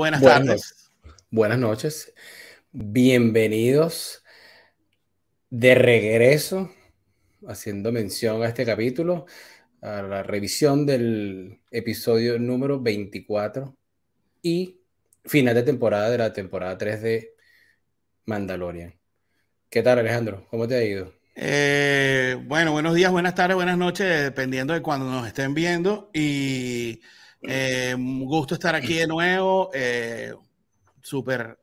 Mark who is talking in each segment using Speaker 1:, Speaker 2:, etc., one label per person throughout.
Speaker 1: Buenas, tardes.
Speaker 2: buenas noches. Bienvenidos de regreso, haciendo mención a este capítulo, a la revisión del episodio número 24 y final de temporada de la temporada 3 de Mandalorian. ¿Qué tal, Alejandro? ¿Cómo te ha ido?
Speaker 1: Eh, bueno, buenos días, buenas tardes, buenas noches, dependiendo de cuando nos estén viendo. Y eh, un gusto estar aquí de nuevo. Eh, Súper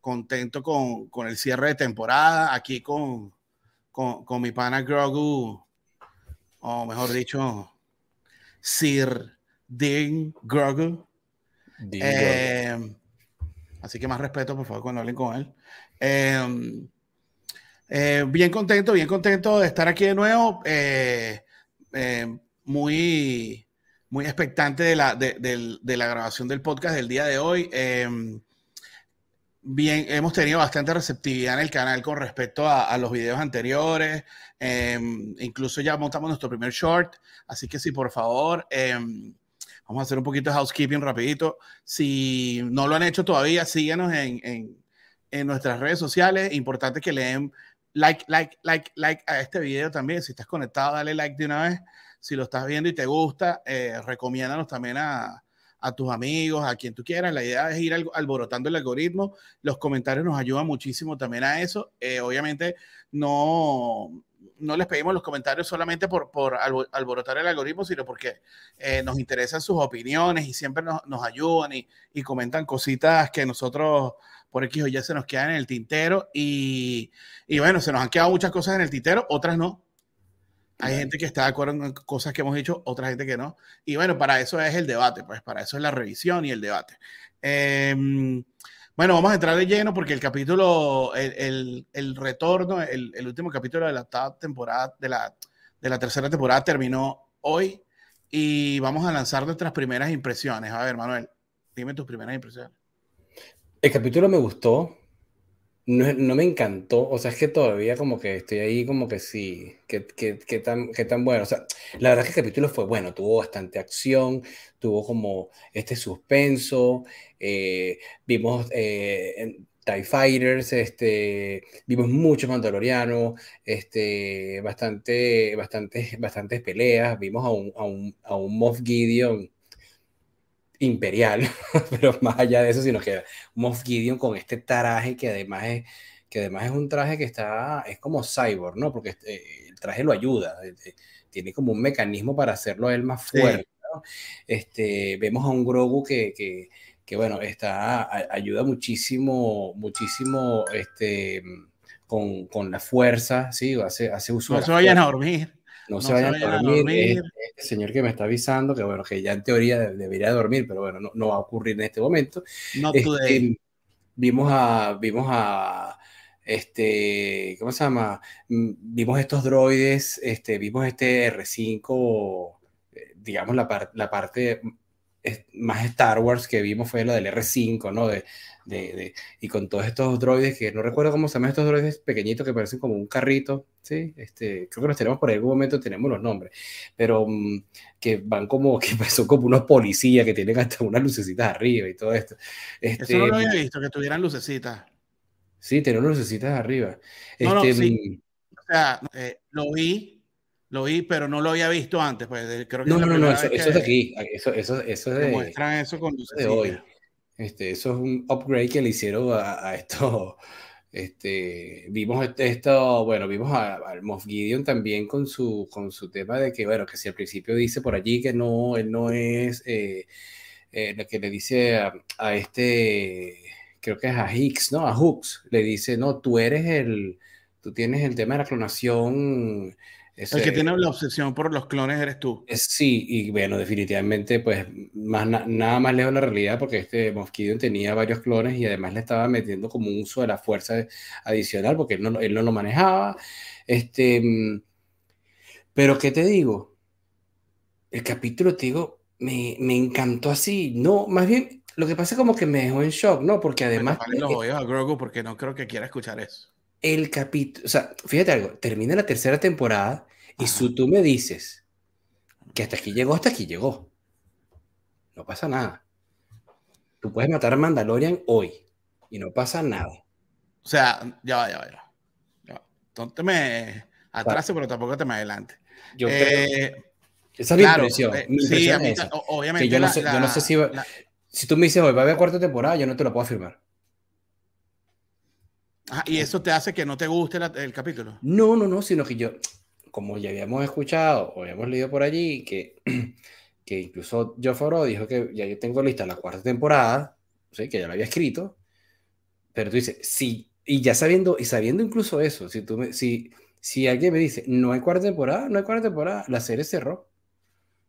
Speaker 1: contento con, con, el cierre de temporada, aquí con, con, con, mi pana Grogu, o mejor dicho, Sir Dean Grogu. Eh, así que más respeto, por favor, cuando hablen con él. Bien contento, bien contento de estar aquí de nuevo. Muy, muy expectante de la, de, la, grabación del podcast del día de hoy. bien, hemos tenido bastante receptividad en el canal con respecto a, los videos anteriores. incluso ya montamos nuestro primer short. Así que sí, por favor, vamos a hacer un poquito de housekeeping rapidito. Si no lo han hecho todavía, síganos en, en, en nuestras redes sociales. Importante que leen like, like, like, like a este video también. Si estás conectado, dale like de una vez. Si lo estás viendo y te gusta, eh, recomiéndanos también a, a, tus amigos, a quien tú quieras. La idea es ir alborotando el algoritmo. Los comentarios nos ayudan muchísimo también a eso. Eh, obviamente, no, no les pedimos los comentarios solamente por, por alborotar el algoritmo, sino porque eh, nos interesan sus opiniones y siempre nos, nos ayudan y, y, comentan cositas que nosotros por X o ya se nos quedan en el tintero y, y, bueno, se nos han quedado muchas cosas en el tintero, otras no. Hay gente que está de acuerdo en cosas que hemos dicho, otra gente que no. Y bueno, para eso es el debate, pues para eso es la revisión y el debate. Em, bueno, vamos a entrar de lleno porque el capítulo, el, el, el retorno, el, el, último capítulo de la temporada, de la, de la tercera temporada terminó hoy y vamos a lanzar nuestras primeras impresiones. A ver, Manuel, dime tus primeras impresiones.
Speaker 2: El capítulo me gustó, no, no, me encantó, o sea, es que todavía como que estoy ahí como que sí, que, que, que, tan, que tan bueno, o sea, la verdad es que el capítulo fue bueno, tuvo bastante acción, tuvo como este suspenso, eh, vimos eh, TIE Fighters, este, vimos muchos mandalorianos, este, bastante, bastante, bastantes peleas, vimos a un, a un, a un Moff Gideon imperial, pero más allá de eso, sino que Moff Gideon con este traje que además es, que además es un traje que está, es como cyborg, ¿no? Porque este, el traje lo ayuda, eh, eh, tiene como un mecanismo para hacerlo a él más fuerte, ¿no? Este, vemos a un Grogu que, que, que bueno, está, ayuda muchísimo, muchísimo, este, con, con la fuerza, ¿sí? Hace, hace uso
Speaker 1: no se vayan a dormir
Speaker 2: no, se vayan, a dormir. Este, señor que me está avisando que, bueno, que ya en teoría debería dormir, pero bueno, no, no, va a ocurrir en este momento. Este, vimos a, vimos a, este, ¿cómo se llama? Mm, vimos estos droides, este, vimos este R5, eh, digamos, la, la parte más Star Wars que vimos fue la del R5, ¿no? De, de, y con todos estos droides que no recuerdo cómo se llaman estos droides pequeñitos que parecen como un carrito, ¿sí? Este, creo que los tenemos por algún momento, tenemos los nombres, pero mm, que van como, que son como unos policías que tienen hasta unas lucecitas arriba y todo esto.
Speaker 1: Este, Eso no lo había visto, que tuvieran lucecitas.
Speaker 2: Sí, tienen lucecitas arriba.
Speaker 1: No, no, este, sí. Mm, o sea, eh, lo vi, lo vi, pero no lo había visto antes. Pues, creo que
Speaker 2: no, no, no, eso, es de aquí. Eso, eso, eso es de,
Speaker 1: muestran eso con
Speaker 2: de hoy. Este, eso es un upgrade que le hicieron a, esto. Este, vimos esto, bueno, vimos al Moff Gideon también con su, con su tema de que, bueno, que si al principio dice por allí que no, él no es eh, eh, lo que le dice a, a, este, creo que es a Hicks, ¿no? A Hooks, le dice, no, tú eres el, tú tienes el tema de la clonación
Speaker 1: el que tiene la obsesión por los clones eres tú.
Speaker 2: Sí, y bueno, definitivamente, pues más, nada más lejos de la realidad, porque este Moff tenía varios clones y además le estaba metiendo como un uso de la fuerza adicional, porque él no, él no lo manejaba. Este, mm, pero, ¿qué te digo? El capítulo, te digo, me, me encantó así. No, más bien, lo que pasa es como que me dejó en shock, ¿no? Porque además.
Speaker 1: los oídos a Grogu porque no creo que quiera escuchar eso
Speaker 2: el capítulo, o sea, fíjate algo, termina la tercera temporada y si tú me dices que hasta aquí llegó, hasta aquí llegó. No pasa nada. Tú puedes matar a Mandalorian hoy y no pasa nada.
Speaker 1: O sea, ya va, ya va, ya va. Entonces me atrase, pero tampoco te me adelante.
Speaker 2: Yo eh, esa es mi impresión. Eh, sí, obviamente. yo, no sé, yo, no sé, si. si tú me dices, hoy va a haber cuarta temporada, yo no te lo puedo afirmar.
Speaker 1: ¿Y eso te hace que no te guste el capítulo?
Speaker 2: No, no, no, sino que yo, como ya habíamos escuchado o habíamos leído por allí, que, que incluso Favreau dijo que ya yo tengo lista la cuarta temporada, ¿sí? que ya la había escrito, pero tú dices, sí, y ya sabiendo, y sabiendo incluso eso, si, tú me, si, si alguien me dice, no hay cuarta temporada, no hay cuarta temporada, la serie cerró.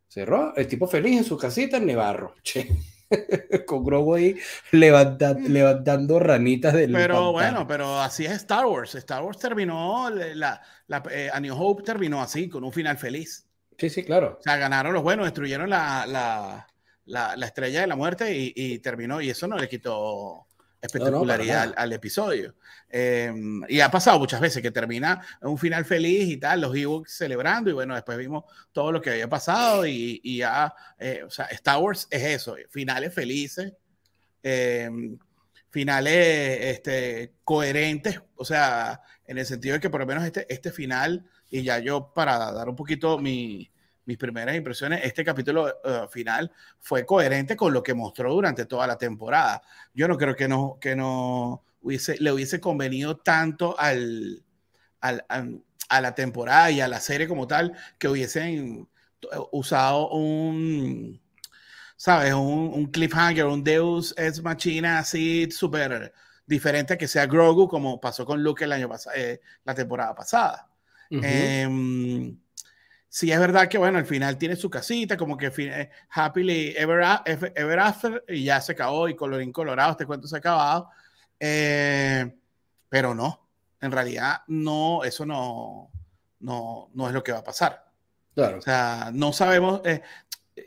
Speaker 2: Cerró, el tipo feliz en su casita en Nevarro. Che. con Grogu ahí levantando, mm. levantando ranitas del
Speaker 1: Pero bueno, pero así es Star Wars. Star Wars terminó, la, la eh, A New Hope terminó así, con un final feliz.
Speaker 2: Sí, sí, claro.
Speaker 1: O sea, ganaron los buenos, destruyeron la, la, la estrella de la muerte y, y, terminó, y eso no le quitó espectacularidad al, episodio. Em, y ha pasado muchas veces que termina un final feliz y tal, los Ewoks celebrando, y bueno, después vimos todo lo que había pasado y, y ya, eh, o sea, Star Wars es eso, finales felices, em, finales este, coherentes, o sea, en el sentido de que por lo menos este, este final, y ya yo para dar un poquito mi, mis primeras impresiones, este capítulo eh, final fue coherente con lo que mostró durante toda la temporada. Yo no creo que no, que no hubiese, le hubiese convenido tanto al, al, a la temporada y a la serie como tal que hubiesen usado un, ¿sabes? Un, un cliffhanger, un Deus es machina así súper diferente a que sea Grogu como pasó con Luke el año pasado, eh, la temporada pasada sí es verdad que, bueno, al final tiene su casita, como que eh, happily ever, ever, after, y ya se acabó, y colorín colorado, este cuento se ha acabado. Eh, pero no, en realidad no, eso no, no, no es lo que va a pasar. Claro. O sea, no sabemos. Eh,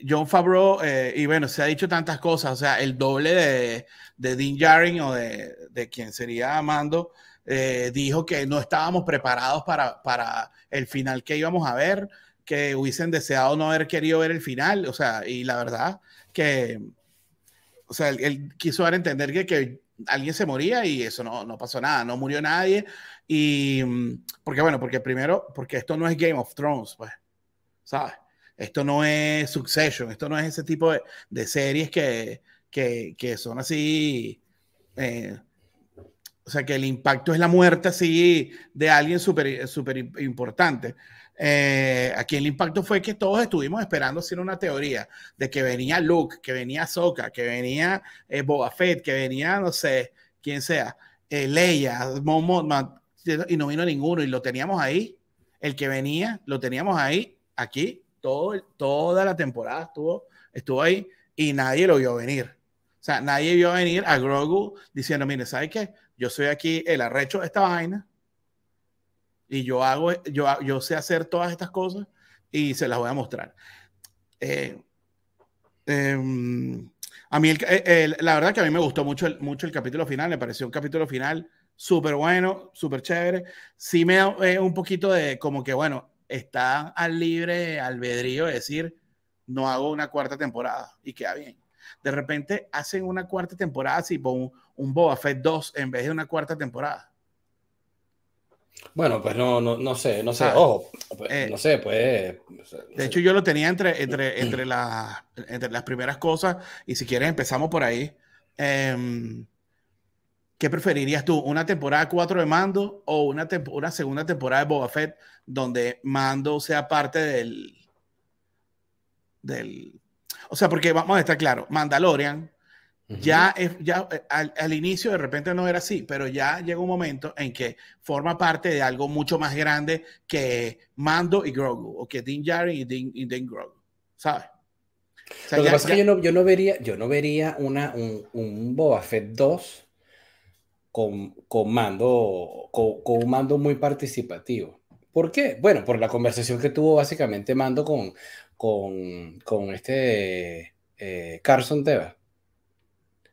Speaker 1: John Favreau, y bueno, se ha dicho tantas cosas, o sea, el doble de, de Dean Jaring o de, de quien sería Amando, dijo que no estábamos preparados para, para el final que íbamos a ver que hubiesen deseado no haber querido ver el final, o sea, y la verdad que, o sea, él, quiso dar a entender que, que, alguien se moría y eso no, no pasó nada, no murió nadie, y, porque bueno, porque primero, porque esto no es Game of Thrones, pues, ¿sabes? Esto no es Succession, esto no es ese tipo de, de series que, que, que, son así, eh, o sea, que el impacto es la muerte así de alguien súper super importante. Eh, aquí el impacto fue que todos estuvimos esperando hacer una teoría de que venía Luke, que venía Soka, que venía eh, Boba Fett, que venía, no sé, quién sea, eh, Leia, y no vino ninguno y lo teníamos ahí. El que venía, lo teníamos ahí, aquí, todo, toda la temporada estuvo, estuvo ahí y nadie lo vio venir. O sea, nadie vio venir a Grogu diciendo, mire, ¿sabe qué? Yo soy aquí el arrecho de esta vaina y yo hago, yo, yo sé hacer todas estas cosas y se las voy a mostrar. Eh, em, a mí, eh, la verdad que a mí me gustó mucho el, mucho el capítulo final, me pareció un capítulo final súper bueno, súper chévere. Sí me da eh, un poquito de como que, bueno, está al libre albedrío de decir, no hago una cuarta temporada y queda bien. De repente hacen una cuarta temporada así, un, un Boba Fett 2 en vez de una cuarta temporada.
Speaker 2: Bueno, pues no, no, no sé, no sé, ah, ojo, pues, eh, no sé, pues...
Speaker 1: De hecho, yo lo tenía entre, entre, entre, la, entre las primeras cosas, y si quieres empezamos por ahí. Em, ¿Qué preferirías tú? ¿Una temporada 4 de Mando o una, una segunda temporada de Boba Fett donde Mando sea parte del... del... O sea, porque vamos a estar claro, Mandalorian ya, ya eh, al, inicio de repente no era así, pero ya llega un momento en que forma parte de algo mucho más grande que Mando y Grogu, o que Din Djarin y Din, y Grogu, ¿sabes?
Speaker 2: Lo que pasa es que yo no, yo no, vería, yo no vería una, un, un Boba Fett 2 con, con mando, con, un mando muy participativo. ¿Por qué? Bueno, por la conversación que tuvo básicamente Mando con, con, con este eh, Carson Teva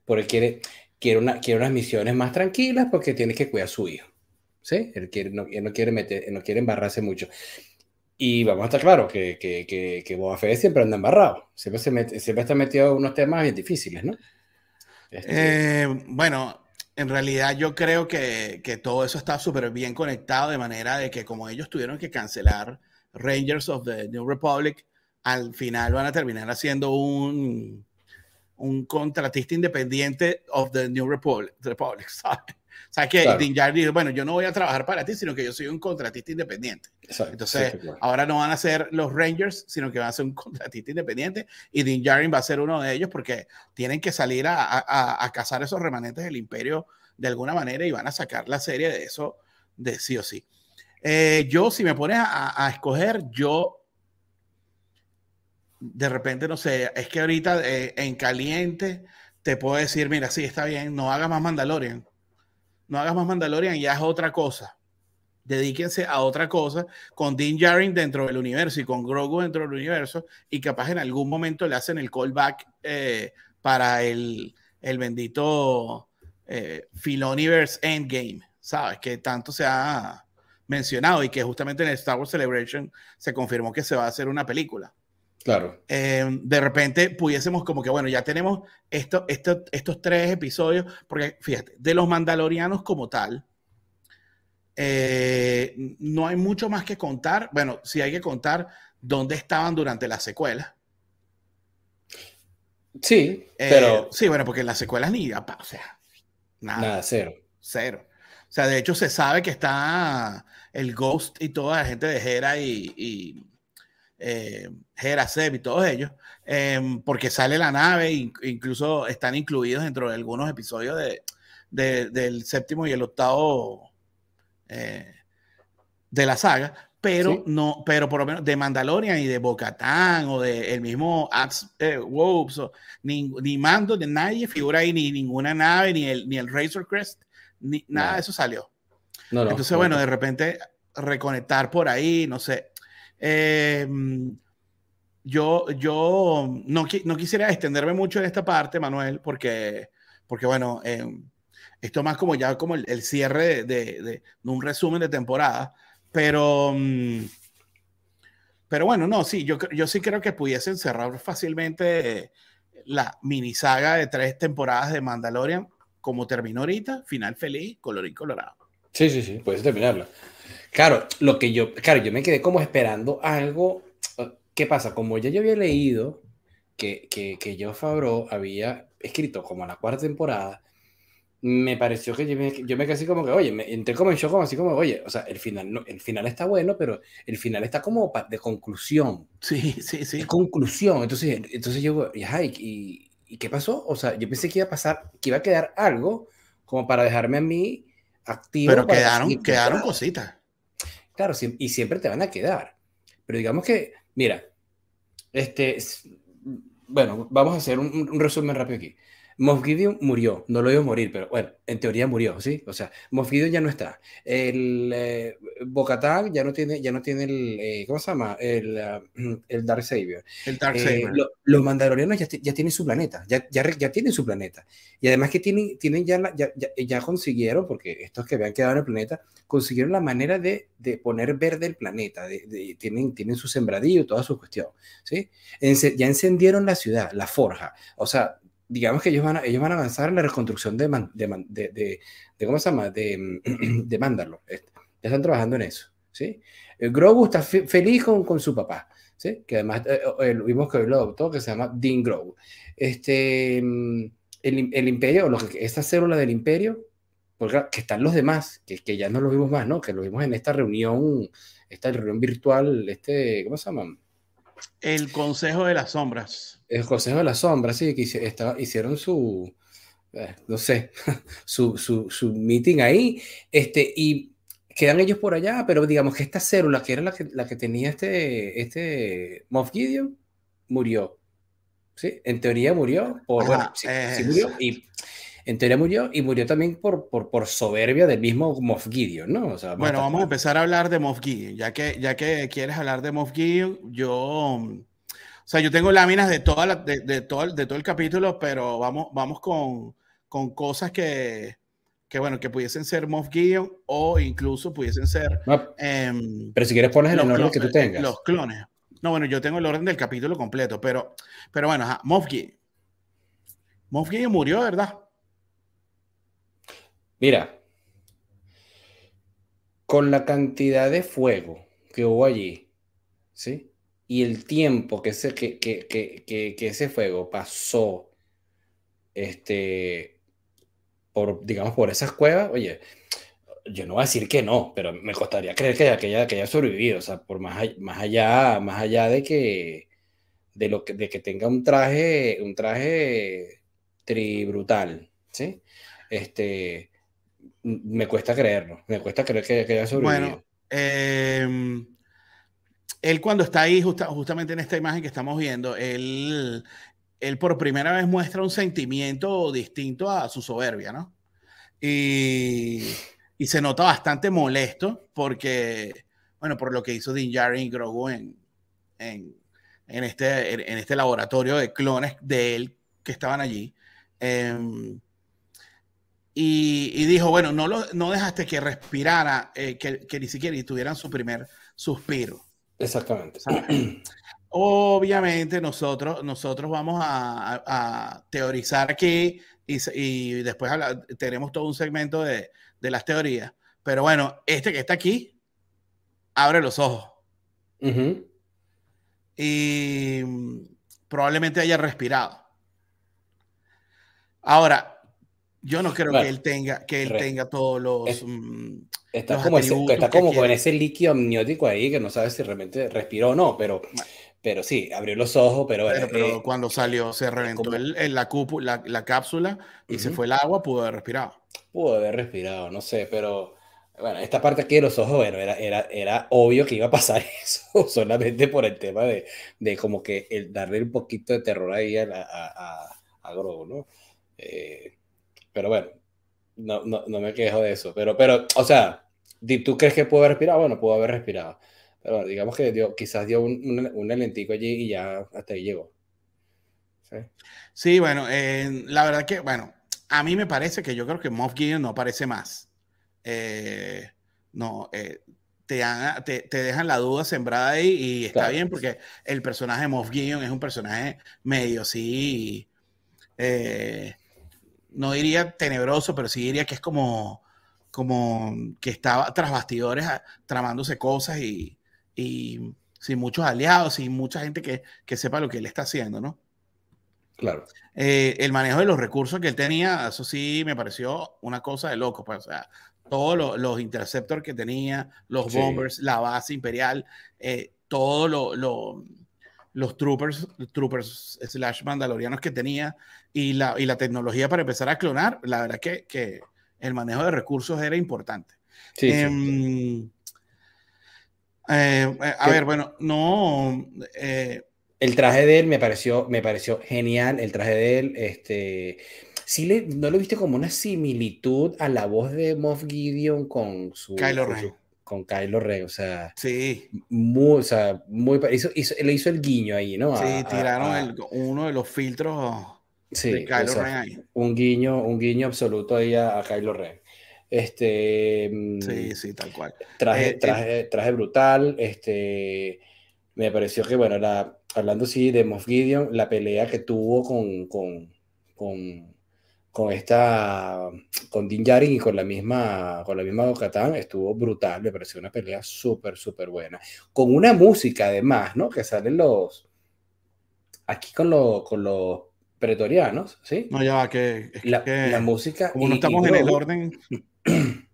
Speaker 2: porque quiere, quiere, una, quiere unas misiones más tranquilas porque tiene que cuidar a su hijo. ¿Sí? Él, quiere, no, quiere meter, no quiere embarrarse mucho. Y vamos a estar claros que, que, que, que Boba Fett siempre anda embarrado. Siempre, se siempre está metido en unos temas bien difíciles, ¿no?
Speaker 1: Este, eh, bueno, en realidad yo creo que, que todo eso está súper bien conectado de manera de que como ellos tuvieron que cancelar Rangers of the New Republic, al final van a terminar haciendo un, un contratista independiente of the New Republic, Republic ¿sabes? O sea, que claro. dice, bueno, yo no voy a trabajar para ti, sino que yo soy un contratista independiente. Entonces, ahora no van a ser los Rangers, sino que van a ser un contratista independiente y Dean Jarin va a ser uno de ellos porque tienen que salir a, a, a, cazar esos remanentes del imperio de alguna manera y van a sacar la serie de eso de sí o sí. Eh, yo, si me pones a, a escoger, yo de repente, no sé, es que ahorita eh, en caliente te puedo decir, mira, sí, está bien, no hagas más Mandalorian no hagas más Mandalorian, ya es otra cosa. Dedíquense a otra cosa con Dean Jarin dentro del universo y con Grogu dentro del universo y capaz en algún momento le hacen el callback eh, para el, el bendito eh, Filoniverse Endgame, ¿sabes? Que tanto se ha mencionado y que justamente en el Star Wars Celebration se confirmó que se va a hacer una película.
Speaker 2: Claro.
Speaker 1: Eh, de repente pudiésemos como que, bueno, ya tenemos esto, esto, estos tres episodios, porque fíjate, de los mandalorianos como tal, eh, no hay mucho más que contar. Bueno, sí hay que contar dónde estaban durante la secuela.
Speaker 2: Sí,
Speaker 1: eh,
Speaker 2: pero...
Speaker 1: sí, bueno, porque en las secuelas ni, o sea, nada.
Speaker 2: Nada, cero.
Speaker 1: Cero. O sea, de hecho se sabe que está el Ghost y toda la gente de Hera y eh, y todos ellos, em, porque sale la nave, incluso están incluidos dentro de algunos episodios de, del séptimo y el octavo eh, de la saga, pero no, pero por lo menos de Mandalorian y de Bocatán o de el mismo Axe eh, ni, ni, mando de nadie figura ahí, ni ninguna nave, ni el, ni el Razor Crest, ni nada de eso salió. Entonces, bueno, de repente reconectar por ahí, no sé, Em, yo yo no, quisiera extenderme mucho en esta parte, Manuel, porque, porque bueno, em, esto más como ya como el, cierre de, un resumen de temporada, pero, mm, pero bueno, no, sí, yo, yo sí creo que pudiesen cerrar fácilmente la mini saga de tres temporadas de Mandalorian, como terminó ahorita, final feliz, colorín colorado.
Speaker 2: Sí, sí, sí, puedes terminarla. Claro, lo que yo, claro, yo me quedé como esperando algo. ¿Qué pasa? Como ya yo había leído que, que, que Joe Favreau había escrito como la cuarta temporada, me pareció que yo me, yo me quedé así como que, oye, me entré como en shock, como así como, oye, o sea, el final, no, el final está bueno, pero el final está como de conclusión.
Speaker 1: Sí, sí, sí.
Speaker 2: Conclusión. Entonces, entonces yo, y, y, ¿y qué pasó? O sea, yo pensé que iba a pasar, que iba a quedar algo como para dejarme a mí activo.
Speaker 1: Pero quedaron, quedaron cositas.
Speaker 2: Claro, y siempre te van a quedar. Pero digamos que, mira, este, bueno, vamos a hacer un resumen rápido aquí. Moff Gideon murió, no lo a morir, pero bueno, en teoría murió, ¿sí? O sea, Moff Gideon ya no está. El eh, Bocatán ya no tiene, ya no tiene el, eh, ¿cómo se llama? El, uh, el Dark Savior.
Speaker 1: El Dark eh, Savior.
Speaker 2: Lo, los mandalorianos ya, ya, tienen su planeta, ya, ya, ya, tienen su planeta. Y además que tienen, tienen ya, la, ya, ya, consiguieron, porque estos que habían quedado en el planeta, consiguieron la manera de, de poner verde el planeta, de, de, tienen, tienen su sembradío, toda su cuestión, ¿sí? ya encendieron la ciudad, la forja, o sea, digamos que ellos van a, ellos van a avanzar en la reconstrucción de, de, de, de ¿cómo se llama? De, de Mandalor. Ya están trabajando en eso, ¿sí? Eh, Grogu está feliz con, con, su papá, ¿sí? Que además eh, vimos que hoy lo adoptó, que se llama Dean Grogu. Este, mm, el, el imperio, lo que, esta célula del imperio, porque que están los demás, que, que ya no lo vimos más, ¿no? Que lo vimos en esta reunión, esta reunión virtual, este, ¿cómo se llama?
Speaker 1: El Consejo de las Sombras.
Speaker 2: El Consejo de las Sombras, sí, que estaba, hicieron su, eh, no sé, su, su, su, meeting ahí, este, y quedan ellos por allá, pero digamos que esta célula, que era la que, la que tenía este, este Moff Gideon, murió. ¿Sí? En teoría murió, por, bueno, sí, sí murió, y en teoría murió y murió también por, por, por soberbia del mismo Moff Gideon, ¿no? O
Speaker 1: sea, bueno, vamos a empezar a hablar de Moff Gideon, ya que, ya que quieres hablar de Moff Gideon, yo, sea, yo tengo láminas de, toda la, de, de, todo, de todo el capítulo, pero vamos, vamos con, con cosas que, que, bueno, que pudiesen ser Moff Gideon o incluso pudiesen ser...
Speaker 2: No, eh, pero si quieres pones el orden que tú tengas.
Speaker 1: Los clones. No, bueno, yo tengo el orden del capítulo completo, pero, pero bueno, ajá, Moff Gideon Moff Gideon murió, ¿verdad?
Speaker 2: Mira, con la cantidad de fuego que hubo allí, ¿sí? Y el tiempo que ese, que, que, que, que ese fuego pasó, este, por, digamos, por esas cuevas, oye, yo no voy a decir que no, pero me costaría creer que, que, haya, que haya sobrevivido, o sea, por más, más allá, más allá de que, de lo que, de que tenga un traje, un traje tri brutal, ¿sí? Este, me cuesta creerlo, me cuesta creer que, haya sobrevivido.
Speaker 1: Bueno, em, él cuando está ahí, justamente en esta imagen que estamos viendo, él, por primera vez muestra un sentimiento distinto a su soberbia, ¿no? Y, se nota bastante molesto porque, bueno, por lo que hizo Din y Grogu este, en este laboratorio de clones de él que estaban allí. Em, y, dijo, bueno, no, lo, no dejaste que respirara, eh, que, ni siquiera tuvieran su primer suspiro.
Speaker 2: Exactamente.
Speaker 1: Obviamente nosotros, nosotros vamos a, a, teorizar aquí y, y después tenemos todo un segmento de, de, las teorías. Pero bueno, este que está aquí, abre los ojos. Y probablemente haya respirado. Ahora, yo no creo que él tenga, que él tenga todos los. Mm,
Speaker 2: está como, está como con ese líquido amniótico ahí que no sabe si realmente respiró o no, pero, pero sí, abrió los ojos, pero.
Speaker 1: Pero, eh, cuando salió, se reventó el, la, la, la, cápsula y se fue el agua, pudo haber respirado.
Speaker 2: Pudo haber respirado, no sé, pero. Bueno, esta parte aquí de los ojos, bueno, era, era, era obvio que iba a pasar eso, solamente por el tema de, de como que el darle un poquito de terror ahí a, a, a, a Grogu, ¿no? Eh, pero bueno, no, no, no, me quejo de eso. Pero, pero, o sea, ¿tú crees que pudo haber respirado? Bueno, pudo haber respirado. Pero bueno, digamos que dio, quizás dio un, un, un lentico allí y ya hasta ahí llegó.
Speaker 1: Sí, sí bueno, eh, la verdad que, bueno, a mí me parece que yo creo que Moff Gideon no aparece más. Eh, no, eh, te, te, te, dejan la duda sembrada ahí y está bien porque el personaje de Moff Gideon es un personaje medio, sí, eh, no diría tenebroso, pero sí diría que es como, como que estaba tras bastidores ah, tramándose cosas y, y sin muchos aliados, sin mucha gente que, que, sepa lo que él está haciendo, ¿no?
Speaker 2: Claro.
Speaker 1: Eh, el manejo de los recursos que él tenía, eso sí me pareció una cosa de loco, pues, o sea, todos los interceptors que tenía, los bombers, la base imperial, eh, todo lo, lo los troopers, troopers slash mandalorianos que tenía y la, y la tecnología para empezar a clonar, la verdad que, que el manejo de recursos era importante. Sí, em, eh, eh, a ver, bueno, no. Eh,
Speaker 2: el traje de él me pareció, me pareció genial. El traje de él, este. Sí, le, ¿no lo viste como una similitud a la voz de Moff Gideon con su.
Speaker 1: Kylo
Speaker 2: Ren con Kylo Ren, o sea,
Speaker 1: sí.
Speaker 2: muy, o sea, muy, hizo, le hizo el guiño ahí, ¿no?
Speaker 1: Sí, tiraron uno de los filtros de Kylo Ren ahí.
Speaker 2: Un guiño, un guiño absoluto ahí a, Kylo Ren. Este,
Speaker 1: mm, sí, sí, tal cual.
Speaker 2: Traje, eh, traje, traje brutal, este, me pareció que, bueno, la, hablando sí de Moff Gideon, la pelea que tuvo con, con, con con esta, con Din Djarin y con la misma, con la misma Docatán, estuvo brutal, me pareció una pelea súper, súper buena. Con una música además, ¿no? Que salen los, aquí con, los, con los pretorianos, ¿sí?
Speaker 1: No, ya que,
Speaker 2: la, la, música.
Speaker 1: Como no estamos en el orden.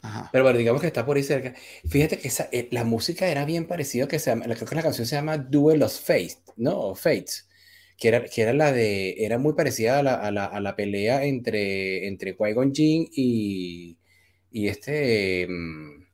Speaker 2: Ajá. Pero bueno, digamos que está por ahí cerca. Fíjate que esa, eh, la música era bien parecida, que se llama, creo que la canción se llama Duel of Fates, ¿no? Fates que era, que era la de, era muy parecida a la, a la, a la pelea entre, entre Qui-Gon Jinn y, y este...
Speaker 1: Mm,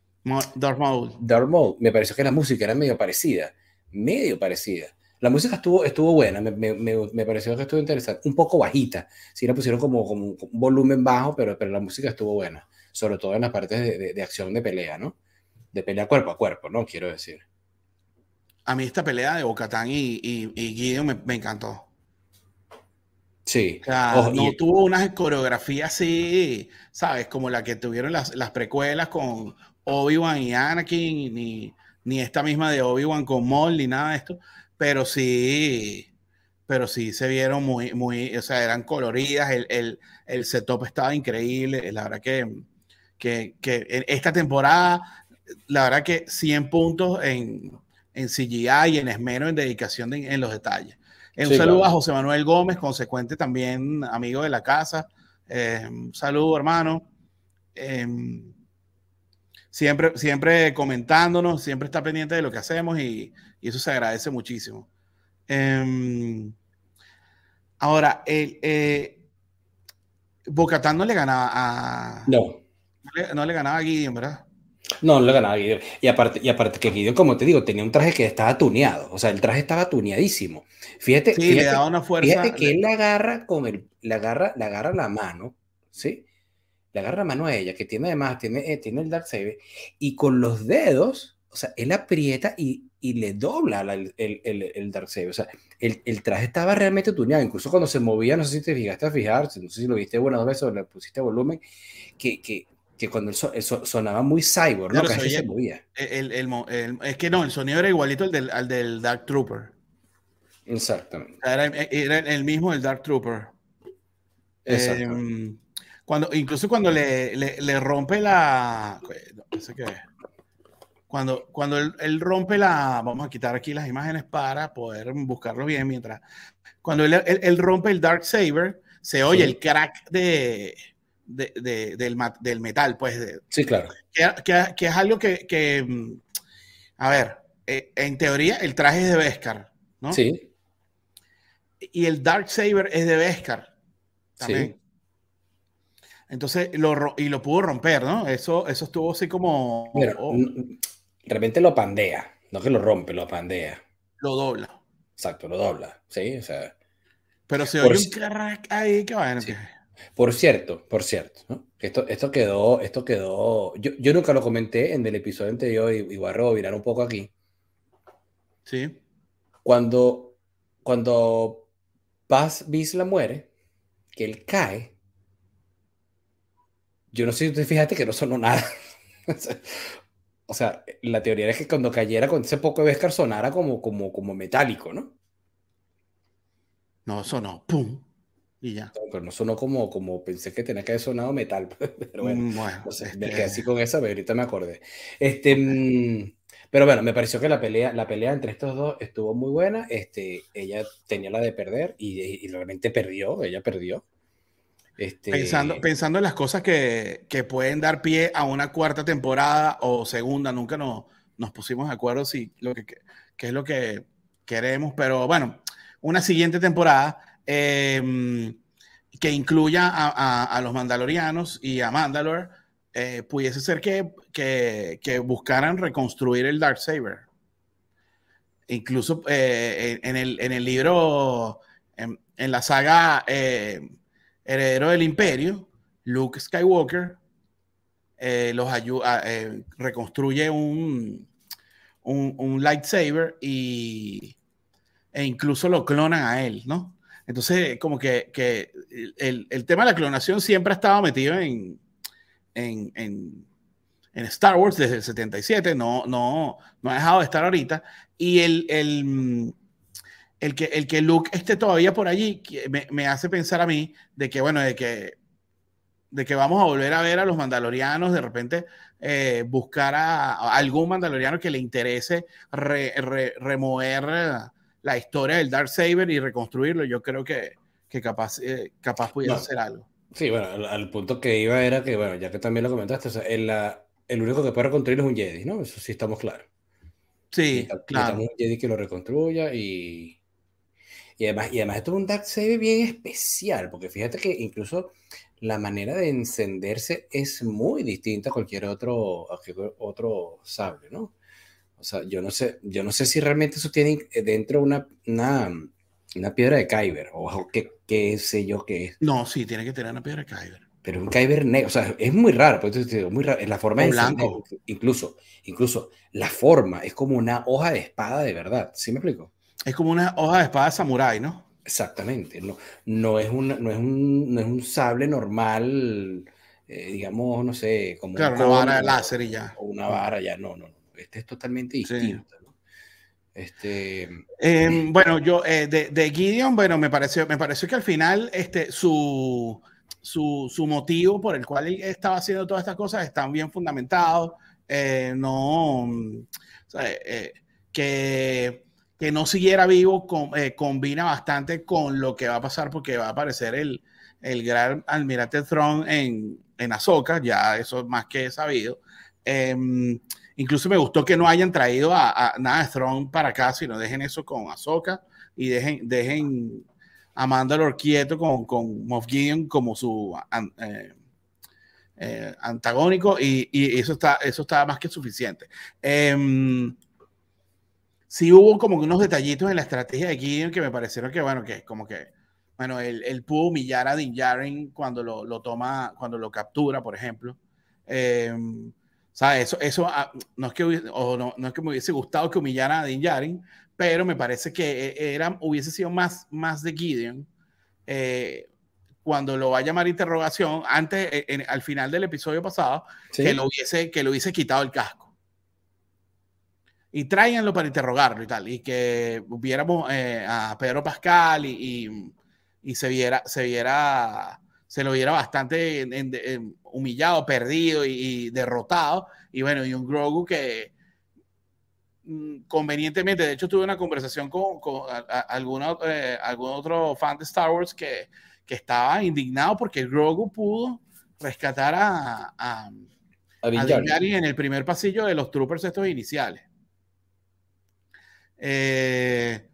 Speaker 1: Darth Maul.
Speaker 2: Darth Maul. Me pareció que la música era medio parecida, medio parecida. La música estuvo, estuvo buena, me, me, me, pareció que estuvo interesante. Un poco bajita, sí la pusieron como, como un volumen bajo, pero, pero la música estuvo buena. Sobre todo en las partes de, de, de acción de pelea, ¿no? De pelea cuerpo a cuerpo, ¿no? Quiero decir
Speaker 1: a mí esta pelea de Bocatán y, y, y Guido me, me, encantó.
Speaker 2: Sí.
Speaker 1: O sea, no tuvo una coreografía así, ¿sabes? Como la que tuvieron las, las precuelas con Obi-Wan y Anakin, ni, ni esta misma de Obi-Wan con Maul, ni nada de esto. Pero sí, pero sí se vieron muy, muy, o sea, eran coloridas, el, el, el setup estaba increíble, la verdad que, que, que esta temporada, la verdad que 100 puntos en, en CGI y en esmero, en dedicación en los detalles. Un saludo a José Manuel Gómez, consecuente también amigo de la casa. Eh, un saludo, hermano. Eh, siempre, siempre comentándonos, siempre está pendiente de lo que hacemos y, y eso se agradece muchísimo. Eh, ahora, el, eh, Bocatán no le ganaba a.
Speaker 2: No.
Speaker 1: No le, ganaba a Gideon, ¿verdad?
Speaker 2: No, no le ganaba a Gideon. Y aparte, y aparte que Gideon, como te digo, tenía un traje que estaba tuneado. O sea, el traje estaba tuneadísimo. Fíjate,
Speaker 1: sí, le da una fuerza.
Speaker 2: Fíjate que él la agarra con el, le agarra, le agarra la mano, ¿sí? Le agarra la mano a ella, que tiene además, tiene, eh, tiene el Dark Saber, y con los dedos, o sea, él aprieta y, y le dobla el, el, el, el Dark Saber. O sea, el, el, traje estaba realmente tuneado. Incluso cuando se movía, no sé si te fijaste a fijar, no sé si lo viste buenas veces o le pusiste volumen, que, que, que cuando el sonaba muy cyborg, ¿no? Que se movía.
Speaker 1: El, es que no, el sonido era igualito al del, al del Dark Trooper.
Speaker 2: Exactamente.
Speaker 1: Era, era el mismo del Dark Trooper. Eh, cuando, incluso cuando le, le, le rompe la. No sé qué. Cuando, cuando él, él, rompe la. Vamos a quitar aquí las imágenes para poder buscarlo bien mientras. Cuando él, él, él rompe el Dark Saber, se oye sí. el crack de, de, de, del, del, metal, pues.
Speaker 2: Sí, claro.
Speaker 1: Que, que, que, es algo que. que a ver, eh, en teoría, el traje es de Beskar, ¿no?
Speaker 2: Sí.
Speaker 1: Y el Dark Saber es de Beskar. También. Sí. Entonces, lo, y lo pudo romper, ¿no? Eso, eso estuvo así como.
Speaker 2: Mira, oh. De repente lo pandea, no que lo rompe, lo pandea.
Speaker 1: Lo dobla.
Speaker 2: Exacto, lo dobla, sí, o sea.
Speaker 1: Pero se oye un crack ahí, qué bueno. Sí.
Speaker 2: Por cierto, por cierto, ¿no? esto, esto quedó, esto quedó, yo, yo nunca lo comenté en el episodio anterior y, y voy a rebobinar un poco aquí.
Speaker 1: Sí.
Speaker 2: Cuando, cuando Paz Bisla muere, que él cae, yo no sé si te fijaste que no sonó nada. o sea, la teoría es que cuando cayera con ese poco de Beskar sonara como, como, como metálico, ¿no?
Speaker 1: No, sonó, pum, y ya.
Speaker 2: No, pero no sonó como, como pensé que tenía que haber sonado metal. Pero bueno, bueno no sé, este... me quedé así con esa, pero ahorita me acordé. Este, pero bueno, me pareció que la pelea, la pelea entre estos dos estuvo muy buena. Este, ella tenía la de perder y, y realmente perdió, ella perdió.
Speaker 1: Este... Pensando, pensando en las cosas que, que, pueden dar pie a una cuarta temporada o segunda, nunca nos, nos pusimos de acuerdo si lo que, que, es lo que queremos, pero bueno, una siguiente temporada eh, que incluya a, los mandalorianos y a Mandalore, eh, pudiese ser que, que, buscaran reconstruir el Dark Saber. Incluso eh, en, el, en el libro, en, en la saga eh, heredero del imperio, Luke Skywalker, los ayuda, eh, reconstruye un, un, un, lightsaber y, e incluso lo clonan a él, ¿no? Entonces, como que, el, tema de la clonación siempre ha estado metido en, Star Wars desde el 77, no, no, no ha dejado de estar ahorita. Y el, el el que, el que Luke esté todavía por allí me, me, hace pensar a mí de que, bueno, de que, de que vamos a volver a ver a los mandalorianos, de repente eh, buscar a, algún mandaloriano que le interese re, re, remover la historia del Dark Saber y reconstruirlo. Yo creo que, que capaz, eh, capaz pudiera no. hacer algo.
Speaker 2: Sí, bueno, al, al, punto que iba era que, bueno, ya que también lo comentaste, o sea, el, la, el único que puede reconstruir es un Jedi, ¿no? Eso sí estamos claros.
Speaker 1: Sí, claro.
Speaker 2: Un Jedi que lo reconstruya y, y además, y además esto es un Dark Saber bien especial, porque fíjate que incluso la manera de encenderse es muy distinta a cualquier otro, a cualquier otro sable, ¿no? O sea, yo no sé, yo no sé si realmente eso tiene dentro una, una, una piedra de Kyber, o qué, qué sé yo qué es.
Speaker 1: No, sí, tiene que tener una piedra de Kyber.
Speaker 2: Pero un Kyber negro, o sea, es muy raro, pues, es muy raro, la forma de blanco. incluso, incluso la forma es como una hoja de espada de verdad, ¿sí me explico?
Speaker 1: Es como una hoja de espada samurái, ¿no?
Speaker 2: Exactamente. No, no, es, un, no, es, un, no es un sable normal, eh, digamos, no sé, como.
Speaker 1: Claro, una vara de láser y ya.
Speaker 2: O una vara ya, no, no. Este es totalmente distinto. Sí. ¿no? Este...
Speaker 1: Em, bueno, yo eh, de, de, Gideon, bueno, me pareció, me pareció que al final este, su, su, su motivo por el cual él estaba haciendo todas estas cosas están bien fundamentados. Eh, no, eh, que, que no siguiera vivo combina bastante con lo que va a pasar porque va a aparecer el, el gran almirante Throne en, en Ahsoka, ya eso es más que sabido. Em, incluso me gustó que no hayan traído a, nada de Throne para acá, sino dejen eso con Ahsoka y dejen, dejen a Mandalore quieto con, con Moff Gideon como su eh, eh, antagónico y, y, eso, está, eso está más que suficiente. Eh, sí hubo como unos detallitos en la estrategia de Gideon que me parecieron que, bueno, que como que bueno, él, pudo humillar a Din Djarin cuando lo, lo, toma, cuando lo captura, por ejemplo. Eh, Eso, eso ah, no, es que, o no, no, es que me hubiese gustado que humillara a Din Djarin, pero me parece que e, era, hubiese sido más, más de Gideon eh, cuando lo va a llamar interrogación, antes, e, en, al final del episodio pasado, ¿Sí? que, lo hubiese, que lo hubiese quitado el casco. Y tráiganlo para interrogarlo y tal, y que viéramos eh, a Pedro Pascal y, y y se viera, se viera, se lo viera bastante en, en, en, humillado, perdido y, y, derrotado. Y bueno, y un Grogu que mm, convenientemente, de hecho tuve una conversación con, con a, a, alguna, eh, algún otro fan de Star Wars que, que estaba indignado porque Grogu pudo rescatar a, a, a en el primer pasillo de los troopers estos iniciales. Eh,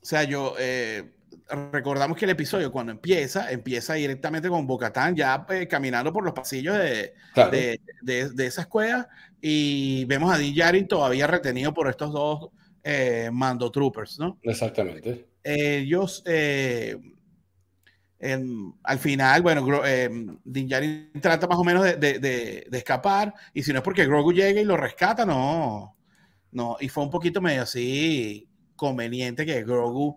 Speaker 1: o sea, yo, eh, recordamos que el episodio cuando empieza, empieza directamente con Bocatán ya eh, caminando por los pasillos de, claro. de, de, de, esa escuela y vemos a Din Djarin todavía retenido por estos dos eh, mando troopers, ¿no?
Speaker 2: Exactamente.
Speaker 1: Ellos, eh, en, al final, bueno, Din Djarin trata más o menos de, de, escapar y si no es porque Grogu llega y lo rescata, no, no, y fue un poquito medio así conveniente que Grogu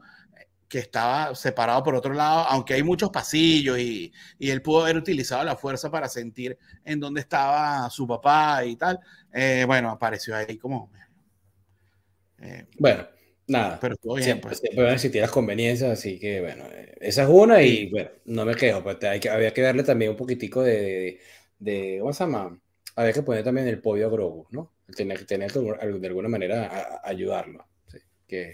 Speaker 1: que estaba separado por otro lado, aunque hay muchos pasillos y, y, él pudo haber utilizado la fuerza para sentir en dónde estaba su papá y tal. Eh, bueno, apareció ahí como...
Speaker 2: Eh, bueno, nada.
Speaker 1: Pero estuvo bien.
Speaker 2: Siempre, pues. siempre van a existir las conveniencias, así que bueno, esa es una y sí. bueno, no me quejo, pero hay que, había que darle también un poquitico de, de, ¿cómo se llama? Había que poner también el podio a Grogu, ¿no? Tener que tener de alguna manera a, a ayudarlo. ¿sí? Que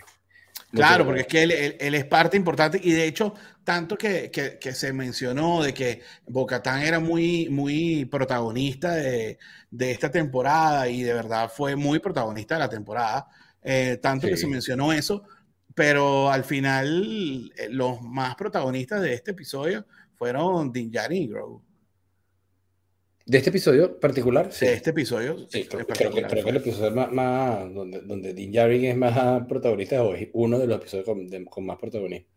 Speaker 1: Claro, porque es que él, él, él, es parte importante y de hecho, tanto que, que, que se mencionó de que Bocatán era muy, muy protagonista de, de, esta temporada y de verdad fue muy protagonista de la temporada, eh, tanto sí. que se mencionó eso, pero al final eh, los más protagonistas de este episodio fueron Din Djarin y Grogu.
Speaker 2: ¿De este episodio particular?
Speaker 1: Sí. De este episodio.
Speaker 2: Sí, creo, creo, que, creo que, el episodio más, más donde, donde Din Djarin es más protagonista es uno de los episodios con, de, con, más protagonismo.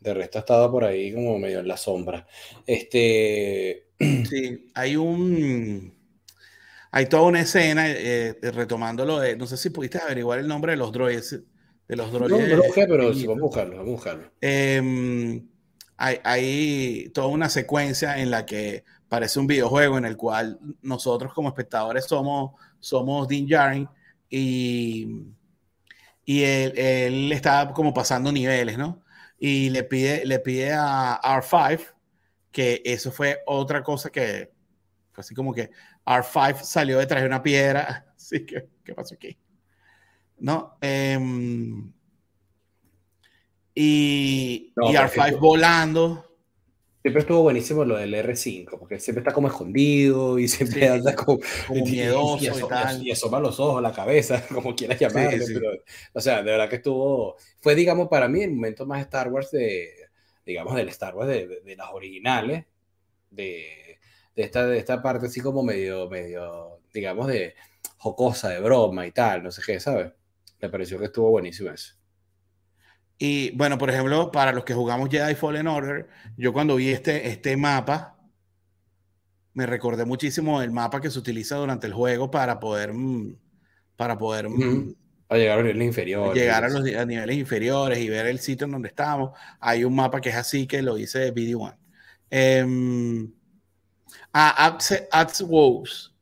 Speaker 2: De resto ha estado por ahí como medio en la sombra. Este...
Speaker 1: Sí, hay un... Hay toda una escena, eh, retomándolo, de, no sé si pudiste averiguar el nombre de los droides. De los droides.
Speaker 2: No, no lo pero sí, vamos a buscarlo, vamos a buscarlo.
Speaker 1: Eh, hay, hay toda una secuencia en la que parece un videojuego en el cual nosotros como espectadores somos, somos Din Djarin y, y él, él, está como pasando niveles, ¿no? Y le pide, le pide a R5 que eso fue otra cosa que fue así como que R5 salió detrás de una piedra. Así que, ¿qué pasó aquí? ¿No? Eh, y, no, y R5 volando
Speaker 2: Siempre estuvo buenísimo lo del R5, porque siempre está como escondido y siempre sí, anda como,
Speaker 1: como miedoso y,
Speaker 2: y, tal. y, asoma los ojos, la cabeza, como quieras llamarlo. Sí, pero, o sea, de verdad que estuvo. Fue, digamos, para mí el momento más Star Wars de, digamos, del Star Wars de, de, de las originales, de, de, esta, de esta parte así como medio, medio, digamos, de jocosa, de broma y tal, no sé qué, ¿sabes? Me pareció que estuvo buenísimo eso.
Speaker 1: Y bueno, por ejemplo, para los que jugamos Jedi Fallen Order, yo cuando vi este, este mapa, me recordé muchísimo el mapa que se utiliza durante el juego para poder, mm, para poder
Speaker 2: mm, a llegar a los niveles inferiores.
Speaker 1: Llegar a los a niveles inferiores y ver el sitio en donde estamos. Hay un mapa que es así que lo hice de BD1. Eh, a Ads Wows